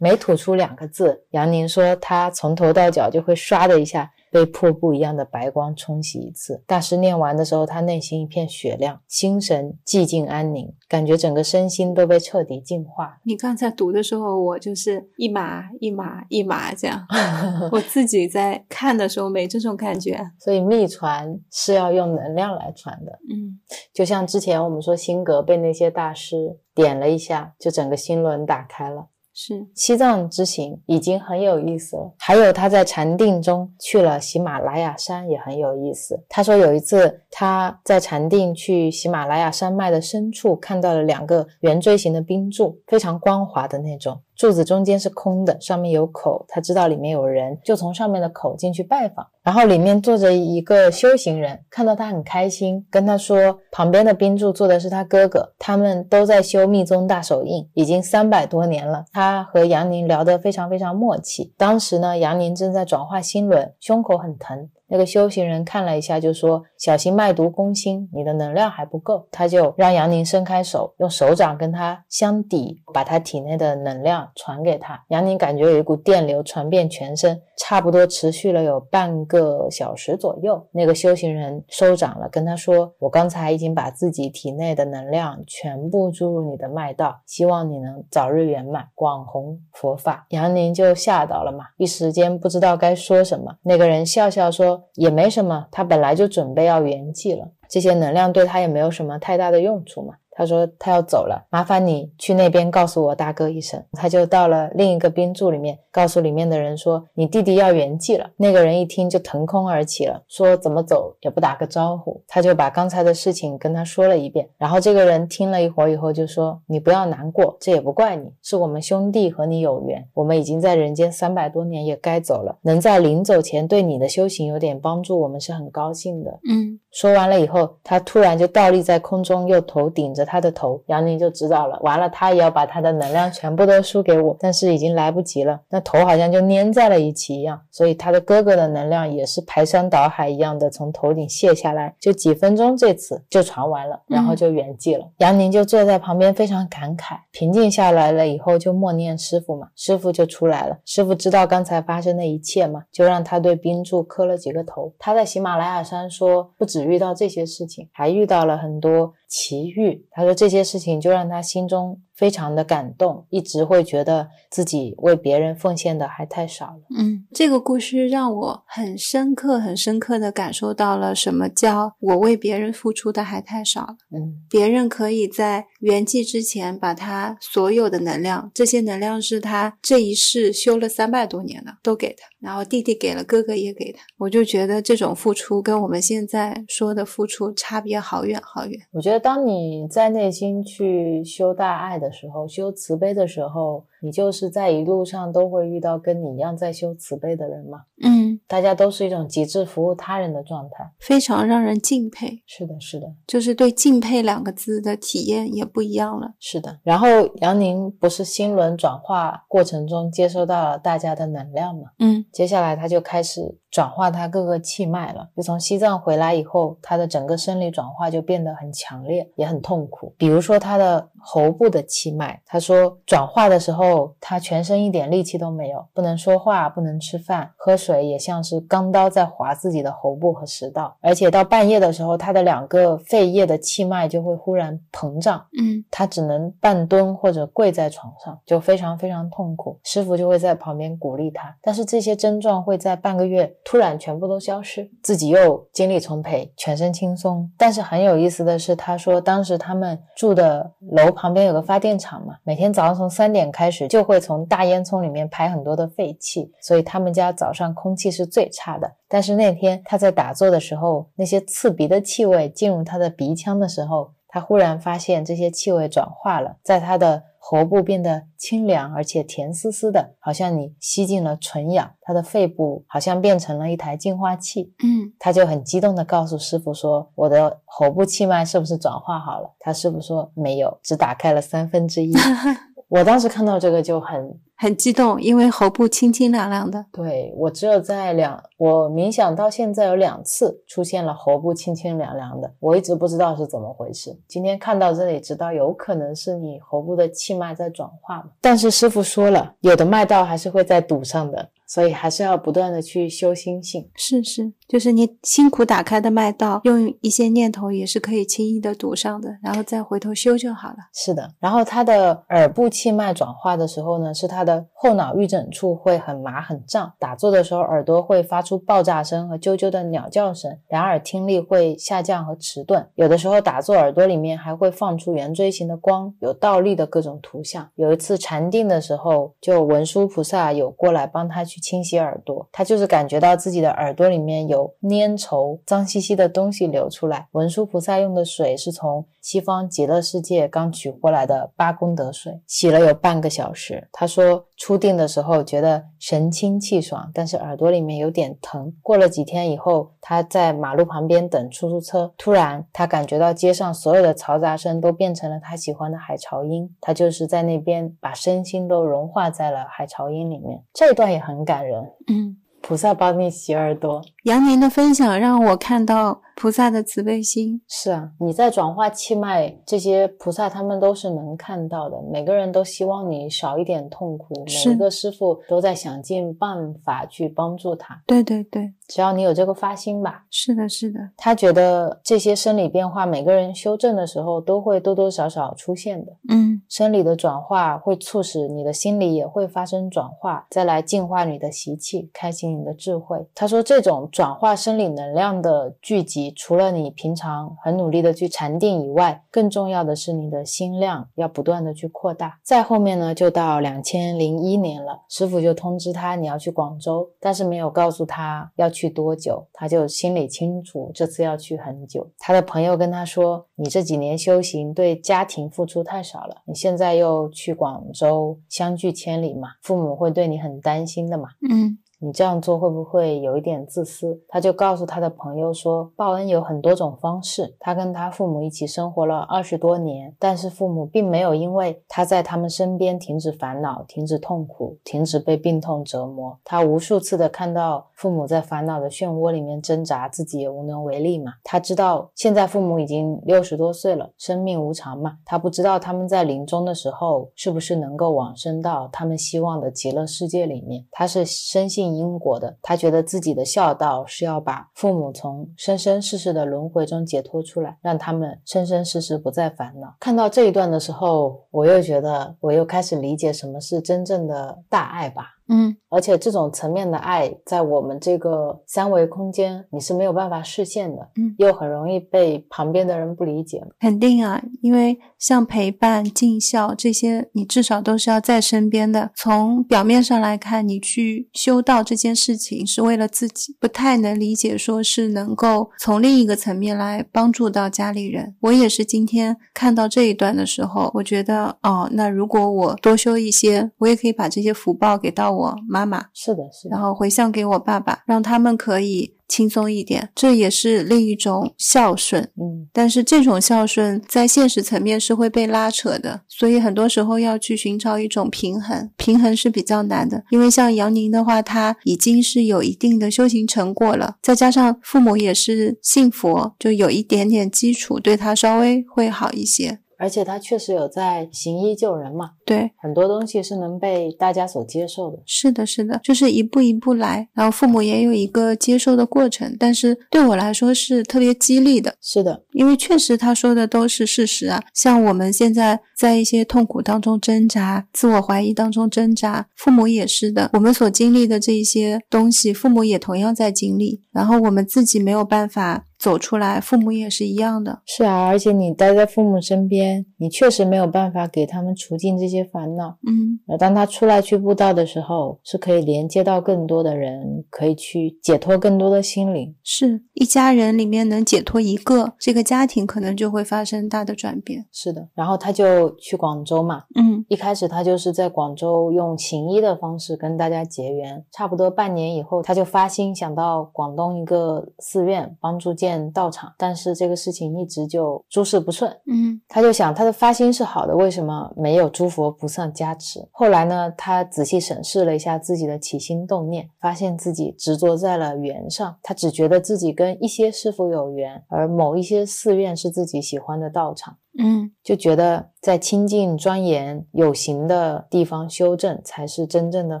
每吐出两个字，杨宁说他从头到脚就会唰的一下被瀑布一样的白光冲洗一次。大师念完的时候，他内心一片雪亮，心神寂静安宁，感觉整个身心都被彻底净化。你刚才读的时候，我就是一麻一麻一麻这样，我自己在看的时候没这种感觉。所以秘传是要用能量来传的，嗯就像之前我们说心格被那些大师点了一下，就整个心轮打开了。是西藏之行已经很有意思了，还有他在禅定中去了喜马拉雅山也很有意思。他说有一次他在禅定去喜马拉雅山脉的深处看到了两个圆锥形的冰柱，非常光滑的那种。柱子中间是空的，上面有口，他知道里面有人，就从上面的口进去拜访。然后里面坐着一个修行人，看到他很开心，跟他说，旁边的冰柱坐的是他哥哥，他们都在修密宗大手印，已经三百多年了。他和杨宁聊得非常非常默契。当时呢，杨宁正在转化心轮，胸口很疼。那个修行人看了一下，就说：“小心脉毒攻心，你的能量还不够。”他就让杨宁伸开手，用手掌跟他相抵，把他体内的能量传给他。杨宁感觉有一股电流传遍全身，差不多持续了有半个小时左右。那个修行人收掌了，跟他说：“我刚才已经把自己体内的能量全部注入你的脉道，希望你能早日圆满，广弘佛法。”杨宁就吓到了嘛，一时间不知道该说什么。那个人笑笑说。也没什么，他本来就准备要圆寂了，这些能量对他也没有什么太大的用处嘛。他说他要走了，麻烦你去那边告诉我大哥一声。他就到了另一个冰柱里面，告诉里面的人说：“你弟弟要圆寂了。”那个人一听就腾空而起了，说：“怎么走也不打个招呼。”他就把刚才的事情跟他说了一遍。然后这个人听了一会儿以后就说：“你不要难过，这也不怪你，是我们兄弟和你有缘。我们已经在人间三百多年，也该走了。能在临走前对你的修行有点帮助，我们是很高兴的。”嗯。说完了以后，他突然就倒立在空中，又头顶着他的头。杨宁就知道了，完了，他也要把他的能量全部都输给我，但是已经来不及了。那头好像就粘在了一起一样，所以他的哥哥的能量也是排山倒海一样的从头顶卸下来，就几分钟，这次就传完了，然后就圆寂了。杨宁就坐在旁边，非常感慨。平静下来了以后，就默念师傅嘛，师傅就出来了。师傅知道刚才发生的一切嘛，就让他对冰柱磕了几个头。他在喜马拉雅山说，不止。遇到这些事情，还遇到了很多奇遇。他说这些事情就让他心中。非常的感动，一直会觉得自己为别人奉献的还太少了。嗯，这个故事让我很深刻、很深刻的感受到了什么叫我为别人付出的还太少了。嗯，别人可以在圆寂之前把他所有的能量，这些能量是他这一世修了三百多年的，都给他，然后弟弟给了，哥哥也给他。我就觉得这种付出跟我们现在说的付出差别好远好远。我觉得当你在内心去修大爱的。时候修慈悲的时候，你就是在一路上都会遇到跟你一样在修慈悲的人嘛。嗯，大家都是一种极致服务他人的状态，非常让人敬佩。是的，是的，就是对“敬佩”两个字的体验也不一样了。是的。然后杨宁不是心轮转化过程中接收到了大家的能量嘛？嗯，接下来他就开始转化他各个气脉了。就从西藏回来以后，他的整个生理转化就变得很强烈，也很痛苦。比如说他的喉部的气。气脉，他说转化的时候，他全身一点力气都没有，不能说话，不能吃饭，喝水也像是钢刀在划自己的喉部和食道，而且到半夜的时候，他的两个肺叶的气脉就会忽然膨胀，嗯，他只能半蹲或者跪在床上，就非常非常痛苦。师傅就会在旁边鼓励他，但是这些症状会在半个月突然全部都消失，自己又精力充沛，全身轻松。但是很有意思的是，他说当时他们住的楼旁边有个发电。厂嘛，每天早上从三点开始，就会从大烟囱里面排很多的废气，所以他们家早上空气是最差的。但是那天他在打坐的时候，那些刺鼻的气味进入他的鼻腔的时候，他忽然发现这些气味转化了，在他的喉部变得清凉而且甜丝丝的，好像你吸进了纯氧。他的肺部好像变成了一台净化器。嗯，他就很激动地告诉师傅说：“我的喉部气脉是不是转化好了？”他师傅说：“没有，只打开了三分之一。”我当时看到这个就很。很激动，因为喉部清清凉凉的。对我只有在两，我冥想到现在有两次出现了喉部清清凉凉的，我一直不知道是怎么回事。今天看到这里，知道有可能是你喉部的气脉在转化嘛。但是师傅说了，有的脉道还是会在堵上的。所以还是要不断的去修心性。是是，就是你辛苦打开的脉道，用一些念头也是可以轻易的堵上的，然后再回头修就好了。是的，然后他的耳部气脉转化的时候呢，是他的后脑预枕处会很麻很胀，打坐的时候耳朵会发出爆炸声和啾啾的鸟叫声，两耳听力会下降和迟钝，有的时候打坐耳朵里面还会放出圆锥形的光，有倒立的各种图像。有一次禅定的时候，就文殊菩萨有过来帮他去清洗耳朵，他就是感觉到自己的耳朵里面有粘稠、脏兮兮的东西流出来。文殊菩萨用的水是从西方极乐世界刚取过来的八功德水，洗了有半个小时。他说出定的时候觉得神清气爽，但是耳朵里面有点疼。过了几天以后，他在马路旁边等出租车，突然他感觉到街上所有的嘈杂声都变成了他喜欢的海潮音，他就是在那边把身心都融化在了海潮音里面。这一段也很感人。嗯，菩萨帮你洗耳朵。杨宁的分享让我看到菩萨的慈悲心。是啊，你在转化气脉，这些菩萨他们都是能看到的。每个人都希望你少一点痛苦，每一个师傅都在想尽办法去帮助他。对对对，只要你有这个发心吧，是的，是的，他觉得这些生理变化，每个人修正的时候都会多多少少出现的。嗯，生理的转化会促使你的心理也会发生转化，再来净化你的习气，开启你的智慧。他说，这种转化生理能量的聚集，除了你平常很努力的去禅定以外，更重要的是你的心量要不断的去扩大。再后面呢，就到两千零一年了，师傅就通知他你要去广州，但是没有告诉他要去多久，他就心里清楚这次要去很久。他的朋友跟他说，你这几年修行对家庭付出太少了，你现在又去广州，相距千里嘛，父母会对你很担心的嘛。嗯你这样做会不会有一点自私？他就告诉他的朋友说，报恩有很多种方式。他跟他父母一起生活了二十多年，但是父母并没有因为他在他们身边停止烦恼、停止痛苦、停止被病痛折磨。他无数次的看到父母在烦恼的漩涡里面挣扎，自己也无能为力嘛。他知道现在父母已经六十多岁了，生命无常嘛。他不知道他们在临终的时候是不是能够往生到他们希望的极乐世界里面。他是深信因果的，他觉得自己的孝道是要把父母从生生世世的轮回中解脱出来，让他们生生世世不再烦恼。看到这一段的时候，我又觉得，我又开始理解什么是真正的大爱吧。嗯，而且这种层面的爱，在我们这个三维空间，你是没有办法实现的，嗯又很容易被旁边的人不理解。肯定啊，因为像陪伴、尽孝这些，你至少都是要在身边的。从表面上来看，你去修道这件事情是为了自己，不太能理解说是能够从另一个层面来帮助到家里人。我也是今天看到这一段的时候，我觉得哦，那如果我多修一些，我也可以把这些福报给到我妈妈，是的，是的然，后回向给我爸爸，让他们可以轻松一点。这也是另一种孝顺。嗯，但是这种孝顺在现实层面是会被拉扯的，所以很多时候要去寻找一种平衡，平衡是比较难的。因为像杨宁的话，他已经是有一定的修行成果了，再加上父母也是信佛，就有一点点基础，对他稍微会好一些。而且他确实有在行医救人嘛，对，很多东西是能被大家所接受的。是的，是的，就是一步一步来，然后父母也有一个接受的过程，但是对我来说是特别激励的。是的，因为确实他说的都是事实啊。像我们现在在一些痛苦当中挣扎、自我怀疑当中挣扎，父母也是的。我们所经历的这一些东西，父母也同样在经历。然后我们自己没有办法走出来，父母也是一样的。是啊，而且你待在父母身边，你确实没有办法给他们除尽这些烦恼。嗯，而当他出来去布道的时候，是可以连接到更多的人，可以去解脱更多的心灵。是一家人里面能解脱一个，这个家庭可能就会发生大的转变。是的，然后他就去广州嘛，嗯一开始他就是在广州用行医的方式跟大家结缘，差不多半年以后，他就发心想到广东一个寺院帮助建道场，但是这个事情一直就诸事不顺。嗯他就想他的发心是好的，为什么没有诸佛菩萨加持？后来呢，他仔细审视了一下自己的起心动念，发现自己执着在了缘上，他只觉得自己跟一些师傅有缘，而某一些寺院是自己喜欢的道场。嗯就觉得在清净庄严有形的地方修正才是真正的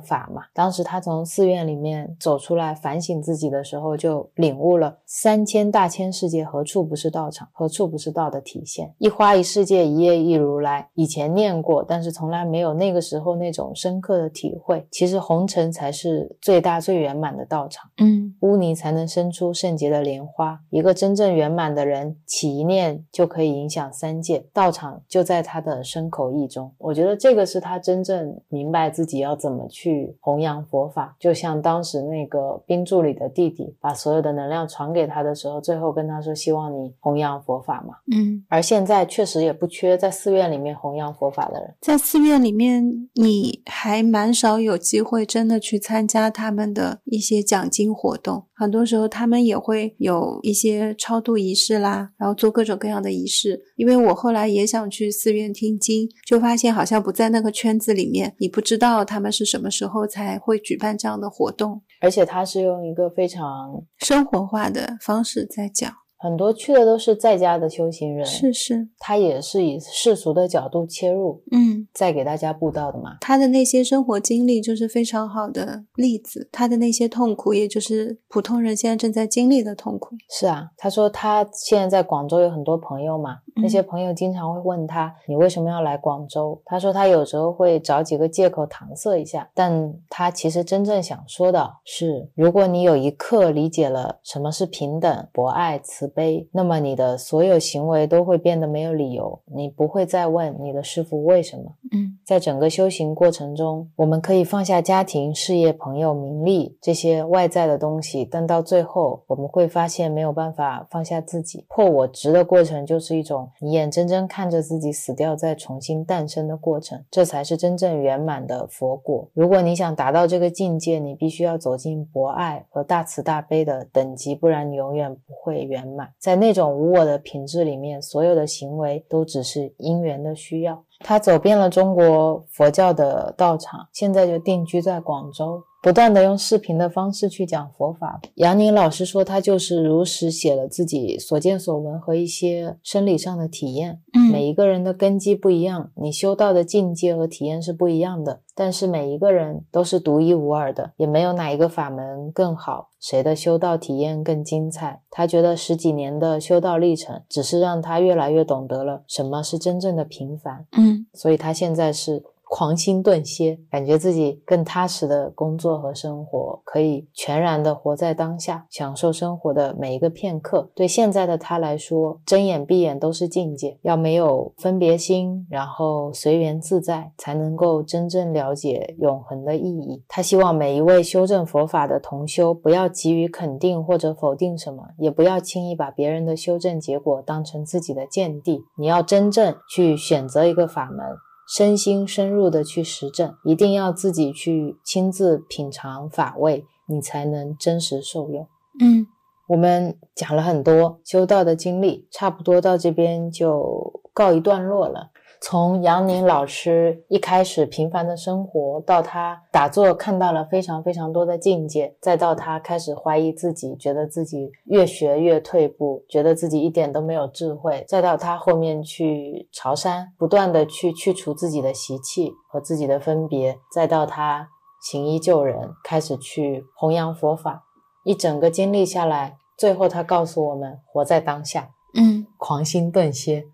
法嘛。当时他从寺院里面走出来反省自己的时候，就领悟了三千大千世界何处不是道场，何处不是道的体现。一花一世界，一叶一如来。以前念过，但是从来没有那个时候那种深刻的体会。其实红尘才是最大最圆满的道场。嗯污泥才能生出圣洁的莲花。一个真正圆满的人，起一念就可以影响三界，道场就在他的身口意中。我觉得这个是他真正明白自己要怎么去弘扬佛法。就像当时那个冰柱里的弟弟，把所有的能量传给他的时候，最后跟他说：“希望你弘扬佛法嘛。嗯”，而现在确实也不缺在寺院里面弘扬佛法的人。在寺院里面，你还蛮少有机会真的去参加他们的一些讲经活动。很多时候，他们也会有一些超度仪式啦，然后做各种各样的仪式。因为我后来也想去寺院听经，就发现好像不在那个圈子里面，你不知道他们是什么时候才会举办这样的活动，而且他是用一个非常生活化的方式在讲。很多去的都是在家的修行人，是是，他也是以世俗的角度切入，嗯。再给大家布道的嘛。他的那些生活经历就是非常好的例子，他的那些痛苦，也就是普通人现在正在经历的痛苦。是啊，他说他现在在广州有很多朋友嘛，嗯那些朋友经常会问他，你为什么要来广州？他说他有时候会找几个借口搪塞一下，但他其实真正想说的是，如果你有一刻理解了什么是平等、博爱、慈悲，那么你的所有行为都会变得没有理由，你不会再问你的师傅为什么。嗯在整个修行过程中，我们可以放下家庭、事业、朋友、名利这些外在的东西，但到最后，我们会发现没有办法放下自己。破我执的过程，就是一种你眼睁睁看着自己死掉，再重新诞生的过程，这才是真正圆满的佛果。如果你想达到这个境界，你必须要走进博爱和大慈大悲的等级，不然你永远不会圆满。在那种无我的品质里面，所有的行为都只是因缘的需要。他走遍了中国佛教的道场，现在就定居在广州，不断的用视频的方式去讲佛法。杨宁老师说，他就是如实写了自己所见所闻和一些生理上的体验。嗯每嗯一个人的根基不一样，你修道的境界和体验是不一样的，但是每一个人都是独一无二的，也没有哪一个法门更好，谁的修道体验更精彩。他觉得十几年的修道历程，只是让他越来越懂得了什么是真正的平凡，嗯所以他现在是狂心顿歇，感觉自己更踏实的工作和生活，可以全然的活在当下，享受生活的每一个片刻。对现在的他来说，睁眼闭眼都是境界，要没有分别心，然后随缘自在，才能够真正了解永恒的意义。他希望每一位修正佛法的同修，不要急于肯定或者否定什么，也不要轻易把别人的修正结果当成自己的见地。你要真正去选择一个法门。身心深入的去实证，一定要自己去亲自品尝法味，你才能真实受用。嗯我们讲了很多修道的经历，差不多到这边就告一段落了。从杨宁老师一开始平凡的生活，到他打坐看到了非常非常多的境界，再到他开始怀疑自己，觉得自己越学越退步，觉得自己一点都没有智慧，再到他后面去朝山，不断的去去除自己的习气和自己的分别，再到他行医救人，开始去弘扬佛法，一整个经历下来，最后他告诉我们：活在当下，嗯，狂心顿歇。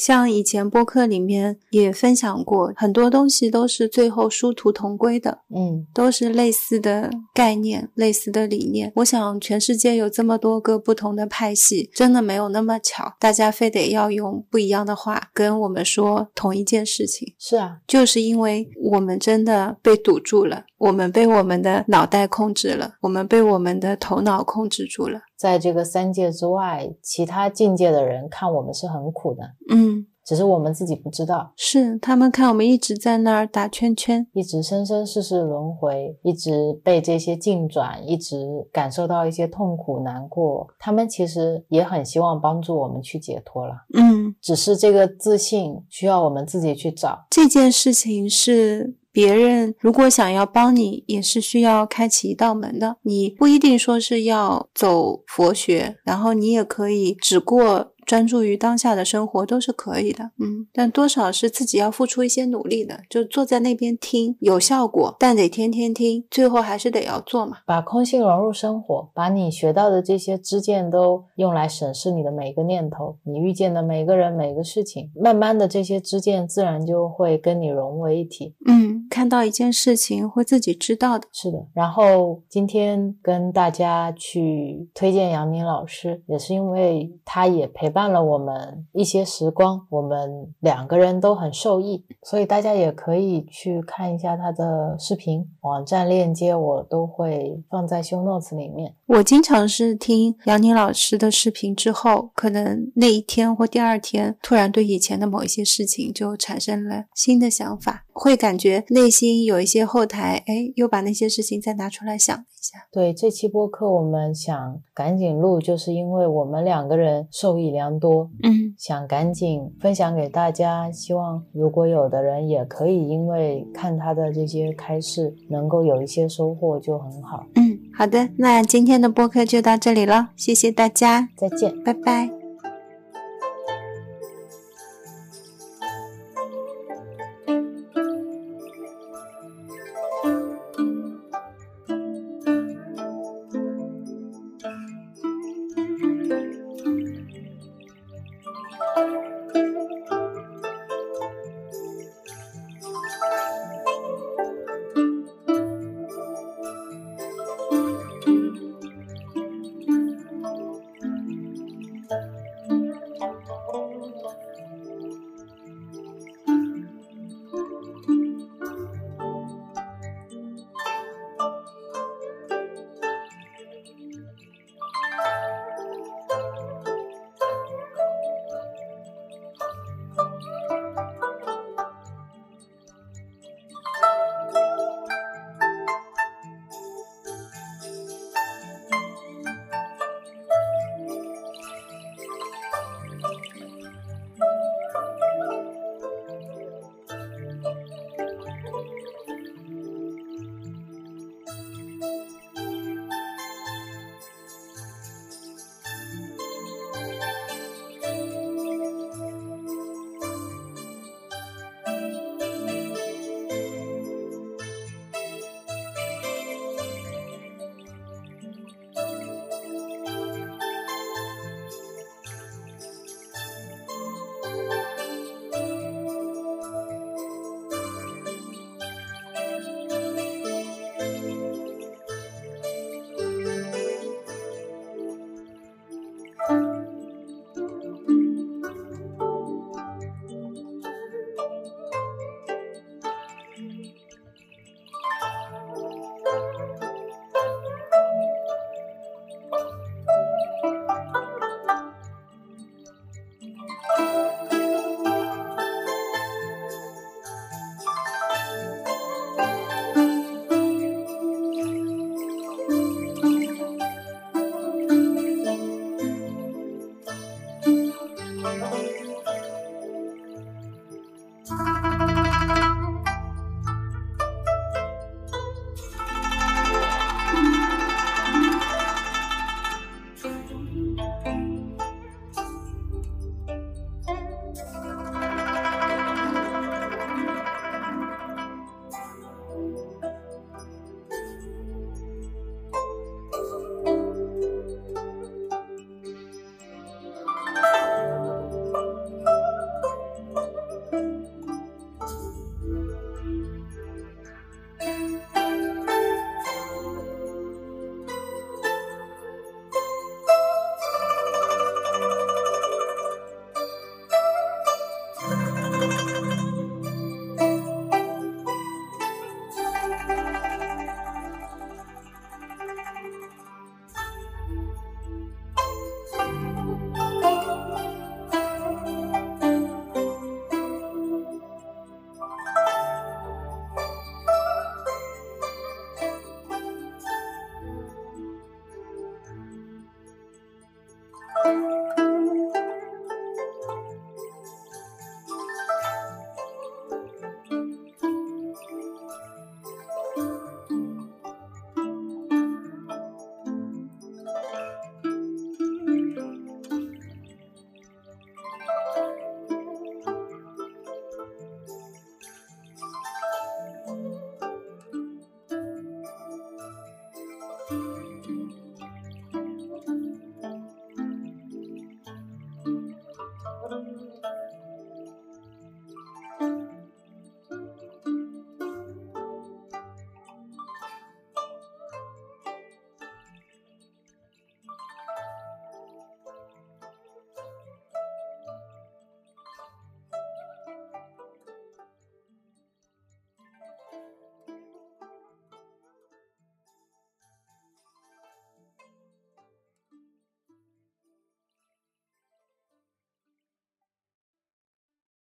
像以前播客里面也分享过，很多东西都是最后殊途同归的，嗯，都是类似的概念、类似的理念。我想，全世界有这么多个不同的派系，真的没有那么巧，大家非得要用不一样的话跟我们说同一件事情。是啊，就是因为我们真的被堵住了，我们被我们的脑袋控制了，我们被我们的头脑控制住了。在这个三界之外，其他境界的人看我们是很苦的，嗯，只是我们自己不知道。是他们看我们一直在那儿打圈圈。一直生生世世轮回，一直被这些境转，一直感受到一些痛苦难过。他们其实也很希望帮助我们去解脱了，嗯，只是这个自信需要我们自己去找。这件事情是别人如果想要帮你，也是需要开启一道门的。你不一定说是要走佛学，然后你也可以只过。专注于当下的生活都是可以的。嗯，但多少是自己要付出一些努力的，就坐在那边听有效果，但得天天听，最后还是得要做嘛。把空性融入生活，把你学到的这些知见都用来审视你的每一个念头，你遇见的每个人、每个事情，慢慢的这些知见自然就会跟你融为一体。嗯，看到一件事情会自己知道的。是的，然后今天跟大家去推荐杨宁老师，也是因为他也陪伴了我们一些时光，我们两个人都很受益，所以大家也可以去看一下他的视频，网站链接我都会放在 show notes 里面。我经常是听杨宁老师的视频之后，可能那一天或第二天，突然对以前的某一些事情就产生了新的想法，会感觉内心有一些后台，哎，又把那些事情再拿出来想一下。对这期播客，我们想赶紧录，就是因为我们两个人受益良多，嗯想赶紧分享给大家。希望如果有的人也可以因为看他的这些开示，能够有一些收获，就很好。嗯，好的，那今天的播客就到这里了，谢谢大家，再见。拜拜。